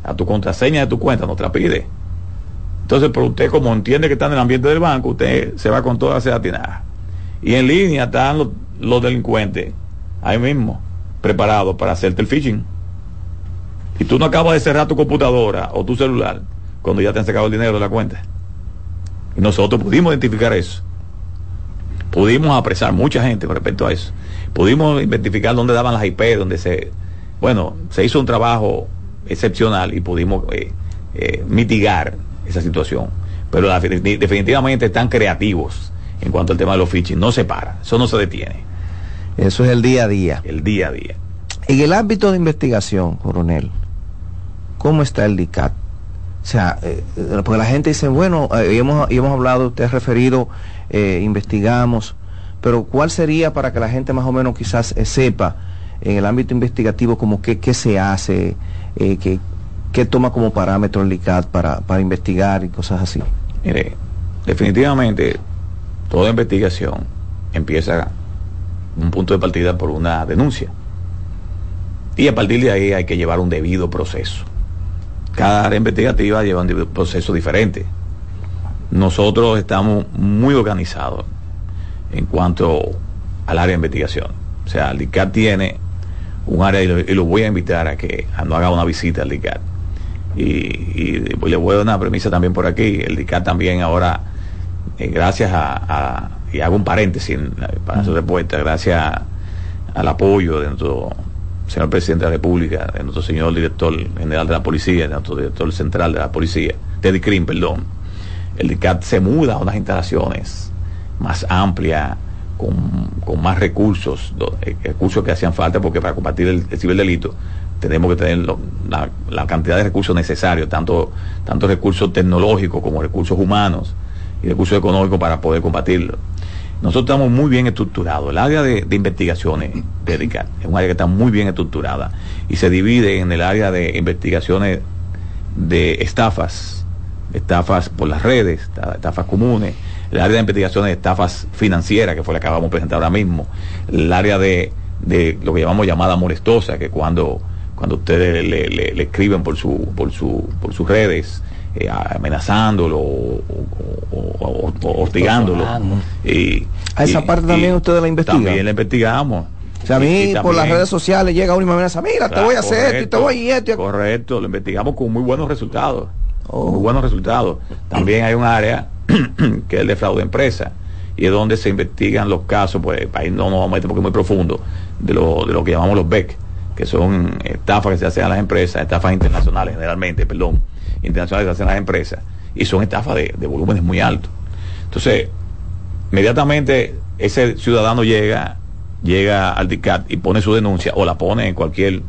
A tu contraseña de tu cuenta no te la pide. Entonces, pero usted como entiende que está en el ambiente del banco, usted se va con toda esa atinada. Y en línea están los, delincuentes, ahí mismo, preparados para hacerte el phishing. Y tú no acabas de cerrar tu computadora o tu celular cuando ya te han sacado el dinero de la cuenta. Y nosotros pudimos identificar eso. Pudimos apresar mucha gente con respecto a eso. Pudimos identificar dónde daban las IP, donde se, bueno, se hizo un trabajo excepcional y pudimos eh, eh, mitigar esa situación. Pero la- definitivamente están creativos en cuanto al tema de los phishing. No se para, eso no se detiene. Eso es el día a día. El día a día. En el ámbito de investigación, coronel, ¿cómo está el DICAT? O sea, eh, porque la gente dice, bueno, eh, hemos, hemos hablado, usted ha referido, eh, investigamos, pero ¿cuál sería para que la gente más o menos quizás eh, sepa en el ámbito investigativo como qué, qué se hace, eh, qué, qué toma como parámetro el ICAT para, para investigar y cosas así? Mire, definitivamente toda investigación empieza un punto de partida por una denuncia. Y a partir de ahí hay que llevar un debido proceso. Cada área investigativa lleva un proceso diferente. Nosotros estamos muy organizados en cuanto al área de investigación. O sea, el DICAT tiene un área y lo, y lo voy a invitar a que no haga una visita al DICAT. Y, y le voy a dar una premisa también por aquí. El DICAT también ahora, eh, gracias a, a- y hago un paréntesis la- para su respuesta, gracias al apoyo de nuestro señor presidente de la República, de nuestro señor director general de la policía, de nuestro director central de la policía, Teddy Crim, perdón, el DICAT se muda a unas instalaciones más amplias, con, con más recursos, eh, recursos que hacían falta, porque para combatir el, el ciberdelito tenemos que tener la, cantidad de recursos necesarios, tanto, tanto recursos tecnológicos como recursos humanos y recursos económicos para poder combatirlo. Nosotros estamos muy bien estructurados. El área de, investigaciones de es un área que está muy bien estructurada y se divide en el área de investigaciones de estafas, estafas por las redes, esta- estafas comunes, el área de investigaciones de estafas financieras, que fue la que acabamos de presentar ahora mismo, el área de, de lo que llamamos llamada molestosa, que cuando, cuando ustedes le, le- le escriben por, su, por, su, por sus redes, eh, amenazándolo o, o- o- o hostigándolo. Y, A esa y- parte también y ustedes la investigan. También la investigamos. O sea, a mí Y- y por las redes sociales llega uno y me amenaza, mira, te voy a hacer esto y te voy y esto. y- Correcto, lo investigamos con muy buenos resultados. Oh. Muy buenos resultados. También hay un área que es el de fraude de empresa y es donde se investigan los casos, pues ahí no nos vamos a meter porque es muy profundo, de lo, de lo que llamamos los BEC, que son estafas que se hacen a las empresas, estafas internacionales generalmente, perdón, internacionales que se hacen a las empresas, y son estafas de, de volúmenes muy altos. Entonces, inmediatamente ese ciudadano llega llega al DICAT y pone su denuncia o la pone en cualquier eh,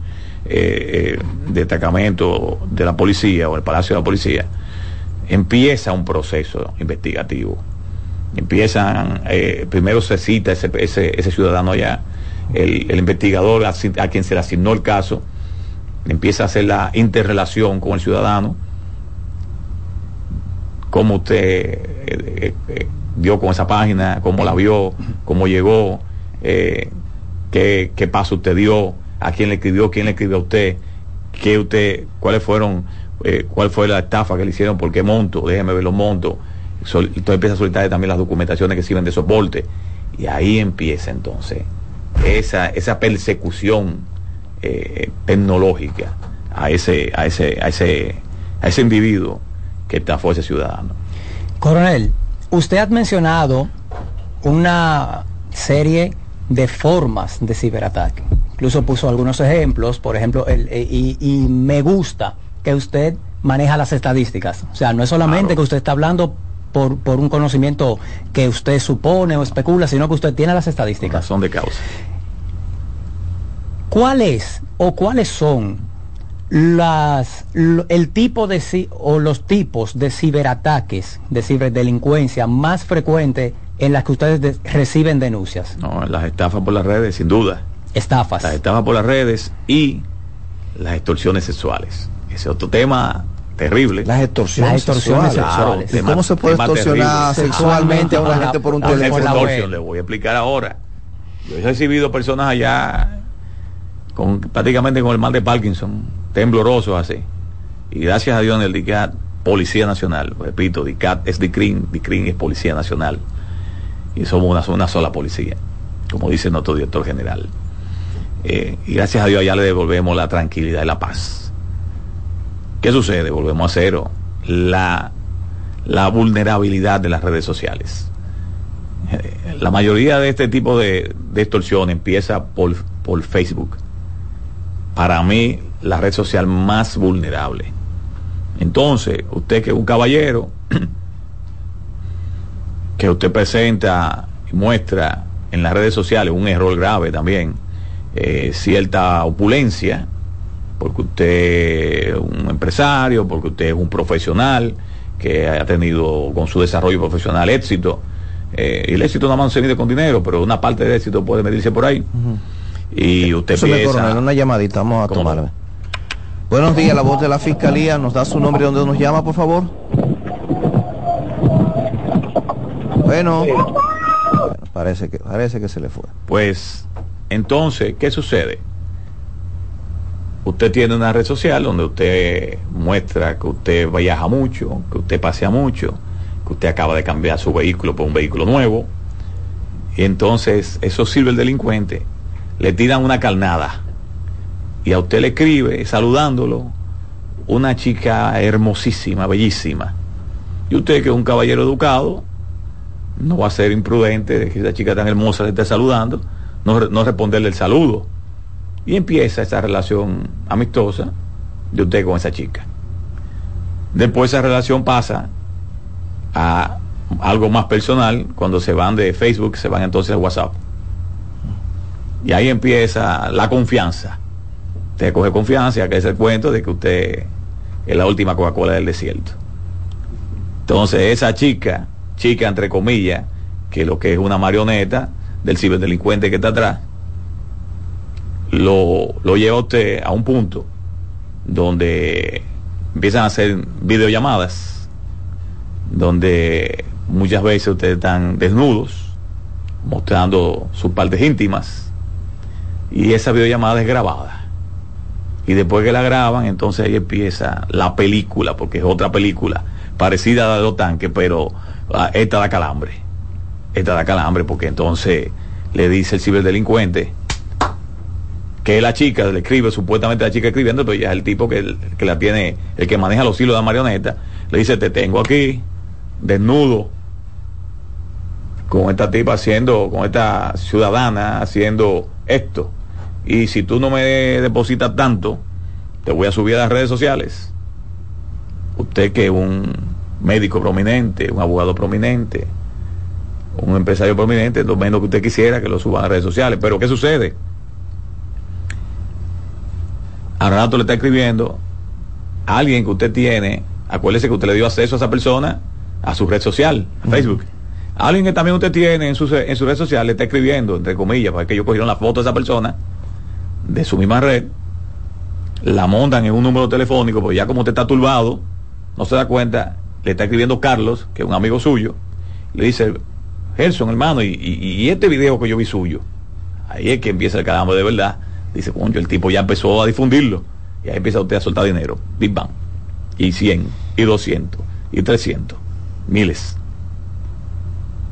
eh, destacamento de la policía o el palacio de la policía empieza un proceso investigativo empiezan eh, primero se cita ese, ese, ese ciudadano allá el, el investigador a, quien se le asignó el caso empieza a hacer la interrelación con el ciudadano cómo usted eh, eh, eh, dio con esa página, cómo la vio, cómo llegó, qué, qué paso usted dio, a quién le escribió, quién le escribió a usted, qué usted, cuáles fueron, cuál fue la estafa que le hicieron, por qué monto, déjeme ver los montos. Entonces empieza a solicitar también las documentaciones que sirven de soporte. Y ahí empieza entonces esa, esa persecución eh, tecnológica a ese, a ese, a ese, a ese individuo que estafó a ese ciudadano. Coronel, usted ha mencionado una serie de formas de ciberataque. Incluso puso algunos ejemplos, por ejemplo, el, eh, y, y me gusta que usted maneja las estadísticas. O sea, no es solamente que usted está hablando por, por un conocimiento que usted supone o especula, sino que usted tiene las estadísticas. Son de causa. ¿Cuál es o cuáles son las el tipo de o los tipos de ciberataques, de ciberdelincuencia más frecuentes en las que ustedes de- reciben denuncias? No, las estafas por las redes, sin duda. Estafas. Las estafas por las redes y las extorsiones sexuales. Ese es otro tema terrible. Las extorsiones Las extorsiones sexuales. sexuales. ¿Y ¿Cómo se puede extorsionar terrible. sexualmente a una gente por un teléfono? le voy a explicar ahora. Yo he recibido personas allá con prácticamente con el mal de Parkinson, temblorosos así. Y gracias a Dios en el DICAT, Policía Nacional, repito, DICAT es DICRIN, DICRIN es Policía Nacional. Y somos una, una sola policía, como dice nuestro director general. Eh, y gracias a Dios allá le devolvemos la tranquilidad y la paz. ¿Qué sucede? Volvemos a cero. La, la vulnerabilidad de las redes sociales. Eh, La mayoría de este tipo de, de extorsión empieza por, por Facebook. Para mí, la red social más vulnerable. Entonces, usted que es un caballero, que usted presenta y muestra en las redes sociales un error grave también, eh, cierta opulencia, porque usted es un empresario, porque usted es un profesional que ha tenido con su desarrollo profesional éxito. Eh, y el éxito nada más no se mide con dinero, pero una parte del éxito puede medirse por ahí. Y usted Eso me empieza... coronel, una llamadita, vamos a ¿Cómo no? tomarla. Buenos días, la voz de la fiscalía. ¿Nos da su nombre y dónde nos llama, por favor? Bueno, Bueno, parece que parece que se le fue. Pues, entonces, ¿qué sucede? Usted tiene una red social donde usted muestra que usted viaja mucho, que usted pasea mucho, que usted acaba de cambiar su vehículo por un vehículo nuevo. Y entonces, eso sirve el delincuente. Le tiran una carnada. Y a usted le escribe, saludándolo, una chica hermosísima, bellísima. Y usted, que es un caballero educado, no va a ser imprudente de que esa chica tan hermosa le esté saludando, no, re- no responderle el saludo. Y empieza esa relación amistosa de usted con esa chica. Después esa relación pasa a algo más personal, cuando se van de Facebook, se van entonces a WhatsApp. Y ahí empieza la confianza. Usted coge confianza, que es el cuento de que usted es la última Coca-Cola del desierto. Entonces esa chica, chica entre comillas, que lo que es una marioneta del ciberdelincuente que está atrás, lo, lo lleva usted a un punto donde empiezan a hacer videollamadas, donde muchas veces ustedes están desnudos, mostrando sus partes íntimas, y esa videollamada es grabada. Y después que la graban, entonces ahí empieza la película, porque es otra película parecida a la de los tanques, pero ah, esta da calambre. Esta da calambre porque entonces le dice el ciberdelincuente que la chica le escribe, supuestamente la chica escribiendo, pero ya es el tipo que, que la tiene, el que maneja los hilos de la marioneta, le dice, te tengo aquí, desnudo, con esta tipa haciendo, con esta ciudadana haciendo esto. Y si tú no me depositas tanto, te voy a subir a las redes sociales. Usted que es un médico prominente, un abogado prominente, un empresario prominente, lo menos que usted quisiera que lo suban a las redes sociales. Pero ¿qué sucede? Rato le está escribiendo a alguien que usted tiene, acuérdese que usted le dio acceso a esa persona a su red social, a Facebook. Alguien que también usted tiene en su, en su red social le está escribiendo, entre comillas, porque ellos cogieron la foto de esa persona, de su misma red, la montan en un número telefónico, porque ya como usted está turbado, no se da cuenta, le está escribiendo Carlos, que es un amigo suyo, le dice, Gerson, hermano, y, y- y este video que yo vi suyo, ahí es que empieza el calambre de verdad, dice, concho, el tipo ya empezó a difundirlo, y ahí empieza usted a soltar dinero, Big Bang, y 100, y 200, y 300, miles.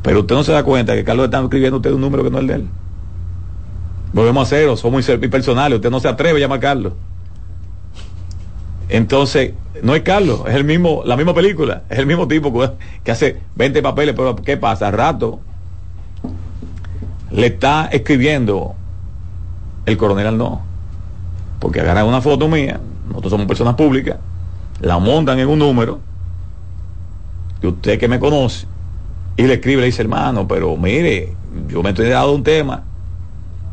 Pero usted no se da cuenta que Carlos está escribiendo usted un número que no es el de él. Volvemos a cero, somos muy usted no se atreve a llamar a Carlos. Entonces, no es Carlos, es el mismo, la misma película, es el mismo tipo que, que hace 20 papeles, pero ¿qué pasa? Al rato le está escribiendo el coronel no. Porque agarran una foto mía, nosotros somos personas públicas, la montan en un número, que usted que me conoce, y le escribe, le dice, hermano, pero mire, yo me estoy dando un tema,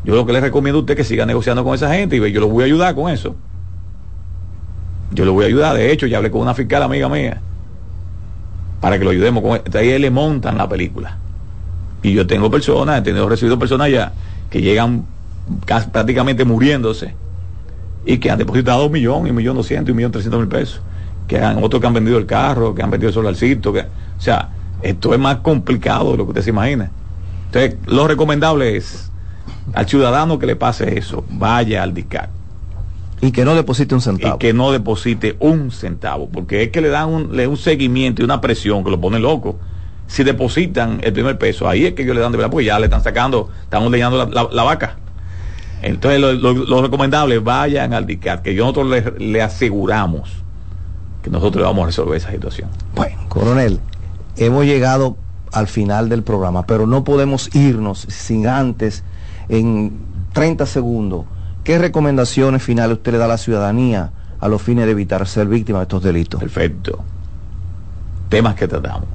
yo lo que le recomiendo a usted es que siga negociando con esa gente y yo lo voy a ayudar con eso. Yo lo voy a ayudar, de hecho, ya hablé con una fiscal amiga mía para que lo ayudemos con ahí le montan la película. Y yo tengo personas, he tenido recibido personas ya que llegan prácticamente muriéndose y que han depositado un millón, y un millón doscientos, y un millón trescientos mil pesos. Que han otros que han vendido el carro, que han vendido el solarcito, que, o sea, esto es más complicado de lo que usted se imagina. Entonces, lo recomendable es al ciudadano que le pase eso, vaya al DICAT. Y que no deposite un centavo. Y que no deposite un centavo, porque es que le dan un, le un seguimiento y una presión que lo pone loco. Si depositan el primer peso, ahí es que ellos le dan de verdad, porque ya le están sacando, están ordeñando la, la- la vaca. Entonces, lo, lo- lo recomendable, vayan al DICAT, que nosotros le, le aseguramos que nosotros vamos a resolver esa situación. Bueno, coronel, hemos llegado al final del programa, pero no podemos irnos sin antes, en 30 segundos, ¿qué recomendaciones finales usted le da a la ciudadanía a los fines de evitar ser víctima de estos delitos? Perfecto. Temas que tratamos.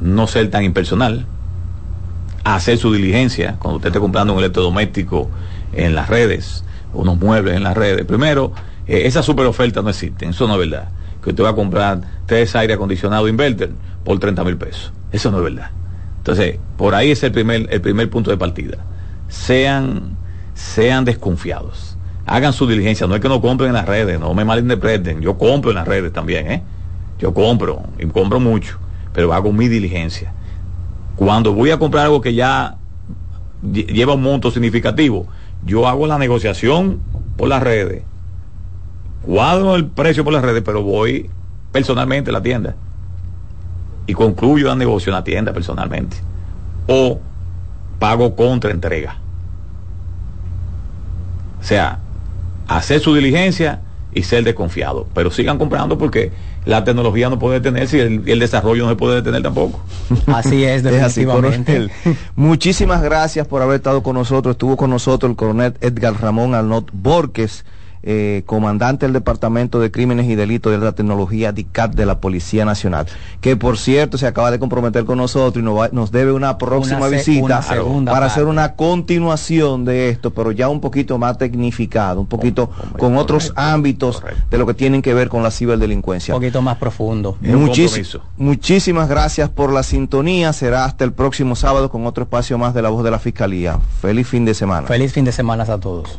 No ser tan impersonal. Hacer su diligencia cuando usted esté comprando un electrodoméstico en las redes, unos muebles en las redes. Primero, Eh, esa super oferta no existe, eso no es verdad. Que usted va a comprar tres aire acondicionado inverter por 30 mil pesos. Eso no es verdad. Entonces, por ahí es el primer, el primer punto de partida. Sean, sean desconfiados. Hagan su diligencia. No es que no compren en las redes, no me malinterpreten. Yo compro en las redes también, ¿eh? Yo compro, y compro mucho, pero hago mi diligencia. Cuando voy a comprar algo que ya lle- lleva un monto significativo, yo hago la negociación por las redes. Cuadro el precio por las redes, pero voy personalmente a la tienda y concluyo el negocio en la tienda personalmente. O pago contra entrega. O sea, hacer su diligencia y ser desconfiado. Pero sigan comprando porque la tecnología no puede detenerse y el, desarrollo no se puede detener tampoco. Así es, Es así, definitivamente. Muchísimas gracias por haber estado con nosotros. Estuvo con nosotros el coronel Edgar Ramón Arnott Borges, eh, comandante del Departamento de Crímenes y Delitos de la Tecnología DICAT de la Policía Nacional, que por cierto se acaba de comprometer con nosotros y nos, va- nos debe una próxima Una visita una para parte. hacer una continuación de esto, pero ya un poquito más tecnificado, un poquito con otros ámbitos de lo que tienen que ver con la ciberdelincuencia. Un poquito más profundo. Muchis- muchísimas gracias por la sintonía. Será hasta el próximo sábado con otro espacio más de la voz de la Fiscalía. Feliz fin de semana. Feliz fin de semana a todos.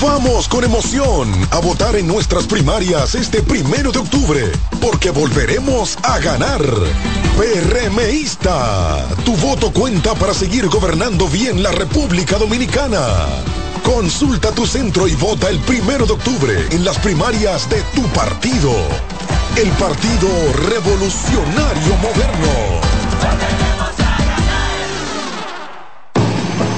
Vamos con emoción a votar en nuestras primarias este primero de octubre, porque volveremos a ganar. PRMista, tu voto cuenta para seguir gobernando bien la República Dominicana. Consulta tu centro y vota el primero de octubre en las primarias de tu partido. El Partido Revolucionario Moderno.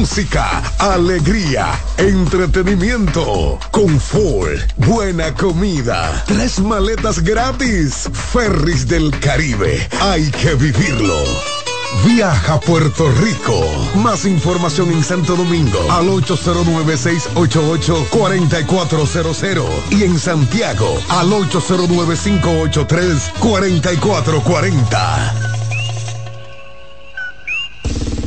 Música, alegría, entretenimiento, confort, buena comida, tres maletas gratis, Ferris del Caribe, hay que vivirlo. Viaja a Puerto Rico. Más información en Santo Domingo al 809-688-4400 y en Santiago al 809-583-4440.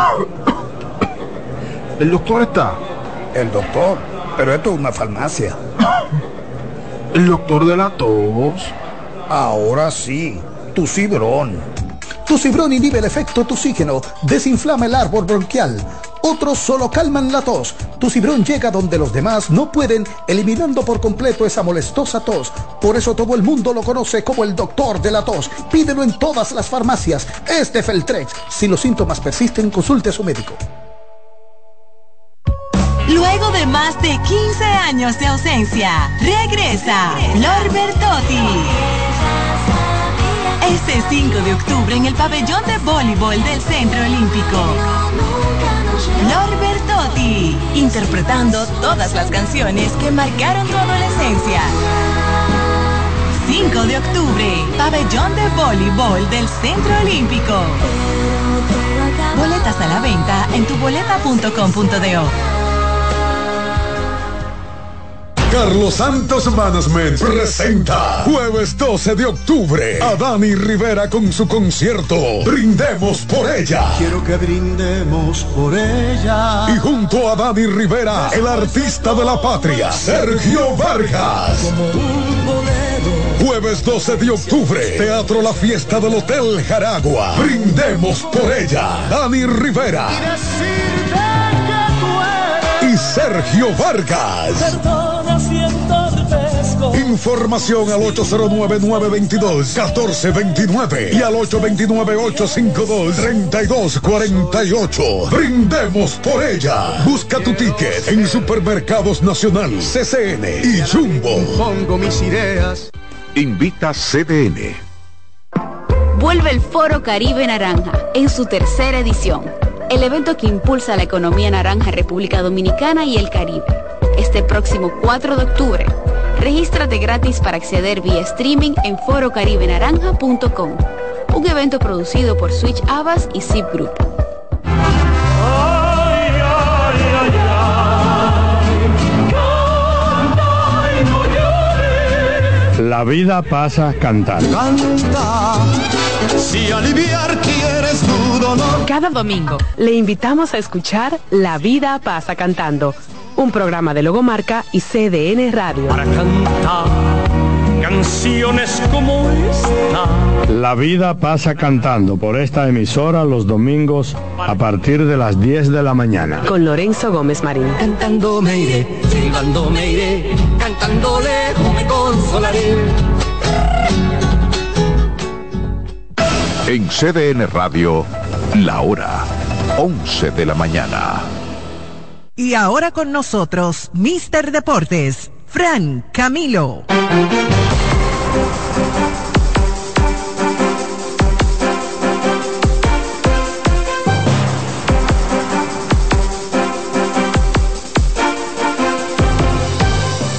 ¿El doctor está? El doctor, pero esto es una farmacia. ¿El doctor de la tos? Ahora sí, tu cibrón. Tu cibrón inhibe el efecto toxígeno, desinflama el árbol bronquial. Otros solo calman la tos. Tu cibrón llega donde los demás no pueden, eliminando por completo esa molestosa tos. Por eso todo el mundo lo conoce como el doctor de la tos. Pídelo en todas las farmacias. Es de Feltrex. Si los síntomas persisten, consulte a su médico. Luego de más de 15 años de ausencia, regresa Flor Bertotti. Este 5 de octubre en el pabellón de voleibol del Centro Olímpico. Flor Bertotti, interpretando todas las canciones que marcaron tu adolescencia. 5 de octubre, pabellón de voleibol del Centro Olímpico. Boletas a la venta en tuboleta.com.do. Carlos Santos Management presenta jueves 12 de octubre a Dani Rivera con su concierto Brindemos por ella. Quiero que brindemos por ella. Y junto a Dani Rivera, el artista de la patria, Sergio Vargas. Jueves 12 de octubre, Teatro La Fiesta del Hotel Jaragua. Brindemos por ella. Dani Rivera y Sergio Vargas. Información al 809-922-1429 y al 829-852-3248. Brindemos por ella. Busca tu ticket en Supermercados Nacional, CCN y Jumbo. Pongo mis ideas. Invita CDN. Vuelve el Foro Caribe Naranja en su tercera edición. El evento que impulsa la economía naranja en República Dominicana y el Caribe. Este próximo 4 de octubre. Regístrate gratis para acceder vía streaming en forocaribenaranja.com. Un evento producido por Switch Abbas y Zip Group. La vida pasa cantando. Canta. Si aliviar quieres tu dolor. Cada domingo le invitamos a escuchar La vida pasa cantando, un programa de Logomarca y CDN Radio. Para cantar canciones como esta. La vida pasa cantando por esta emisora los domingos a partir de las 10 de la mañana. Con Lorenzo Gómez Marín. Cantando me iré, silbando me iré, cantando lejos me consolaré. En CDN Radio, la hora 11 de la mañana. Y ahora con nosotros, Mister Deportes, Fran Camilo.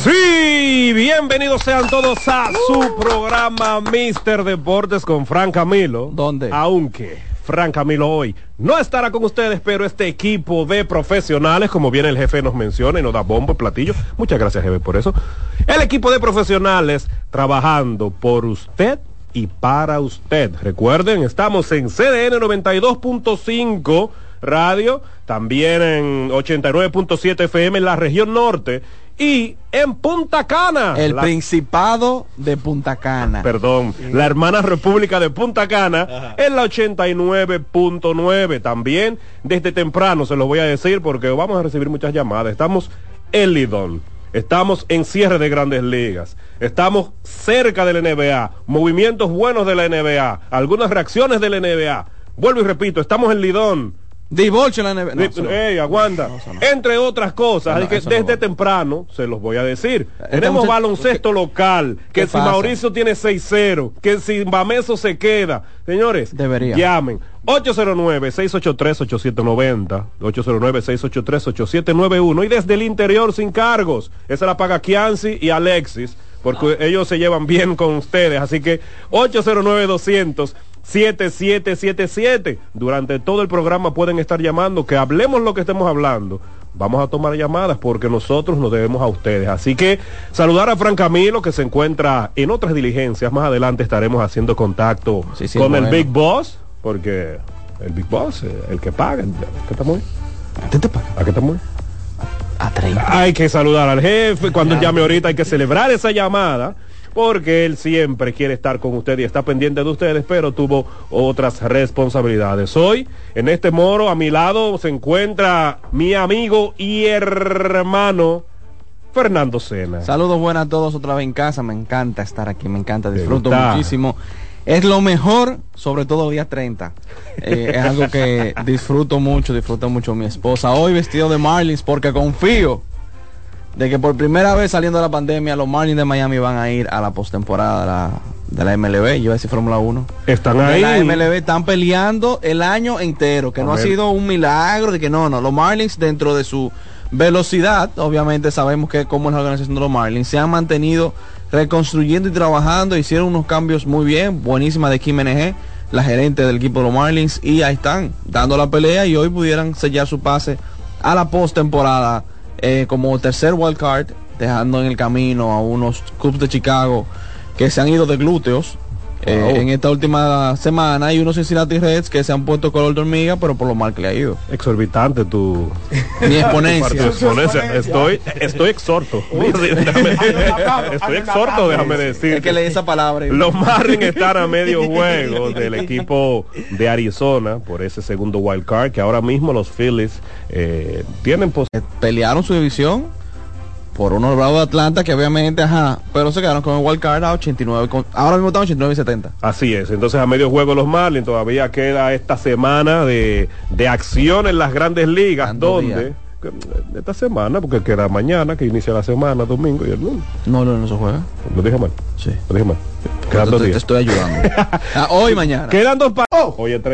Sí, bienvenidos sean todos a su programa Mister Deportes con Fran Camilo. ¿Dónde? Aunque Fran Camilo hoy no estará con ustedes, pero este equipo de profesionales, como bien el jefe nos menciona y nos da bombo y platillo, muchas gracias jefe por eso. El equipo de profesionales trabajando por usted y para usted. Recuerden, estamos en CDN 92.5 radio, también en 89.7 FM en la región norte y en Punta Cana. El La- Principado de Punta Cana. Perdón, la hermana República de Punta Cana en la 89.9. También desde temprano se los voy a decir porque vamos a recibir muchas llamadas. Estamos en Lidón. Estamos en cierre de grandes ligas. Estamos cerca de la NBA. Movimientos buenos de la NBA. Algunas reacciones de la NBA. Vuelvo y repito, estamos en Lidón. Divorcio en la NBA. No, Ey, eso no. ey, aguanta. Entre otras cosas, que desde temprano se los voy a decir. Tenemos muchacho- baloncesto local, que ¿Qué si pasa? Mauricio tiene 6-0, que si Bameso se queda. Señores, Debería. llamen. 809-683-8790, 809-683-8791 y desde el interior sin cargos. Esa la paga Kianci y Alexis, porque ellos se llevan bien con ustedes. Así que 809-200. 7777. Durante todo el programa pueden estar llamando, que hablemos lo que estemos hablando. Vamos a tomar llamadas porque nosotros nos debemos a ustedes. Así que saludar a Fran Camilo que se encuentra en otras diligencias. Más adelante estaremos haciendo contacto sí, con bueno. el Big Boss, porque el Big Boss, el que paga, el- ¿qué estamos hoy? ¿A qué estamos hoy? A 30. Hay que saludar al jefe. Cuando llame ahorita hay que celebrar esa llamada. Porque él siempre quiere estar con usted y está pendiente de ustedes, pero tuvo otras responsabilidades. Hoy, en este moro, a mi lado se encuentra mi amigo y hermano Fernando Sena. Saludos buenas a todos otra vez en casa. Me encanta estar aquí, me encanta, disfruto gusta? muchísimo. Es lo mejor, sobre todo día 30. Eh, es algo que disfruto mucho, disfruto mucho mi esposa. Hoy vestido de Marlins porque confío de que por primera vez saliendo de la pandemia los Marlins de Miami van a ir a la postemporada de la, de la MLB. Yo voy a decir Fórmula 1. Están De ahí. la MLB están peleando el año entero, que A no ha sido un milagro, de que no, no. Los Marlins dentro de su velocidad, obviamente sabemos que como es la organización de los Marlins, se han mantenido reconstruyendo y trabajando, hicieron unos cambios muy bien, buenísima de Kim NG, la gerente del equipo de los Marlins, y ahí están, dando la pelea y hoy pudieran sellar su pase a la postemporada eh, como tercer wild card, dejando en el camino a unos Cubs de Chicago que se han ido de glúteos eh, Wow. en esta última semana y unos Cincinnati Reds que se han puesto color de hormiga, pero por lo mal que le ha ido. Exorbitante tu Mi exponencia. tu exponencia. Estoy, estoy exhorto. Déjame- estoy exhorto, déjame decir. Es que leí esa palabra. Los Marlins están a medio juego del equipo de Arizona por ese segundo wild card que ahora mismo los Phillies eh, tienen pos- pelearon su división por unos bravos de Atlanta que obviamente, ajá, pero se quedaron con el wild card a 89, con- ahora mismo están 89 y 70. Así es, entonces a medio juego los Marlins todavía queda esta semana de, de acción en las grandes ligas donde esta semana, porque queda mañana que inicia la semana, domingo y el lunes. No, no, no se juega. Lo dije mal. Sí. Lo dije mal. Quedan Te- dos estoy ayudando. Ah, hoy mañana. Quedan dos pa- Oye, tres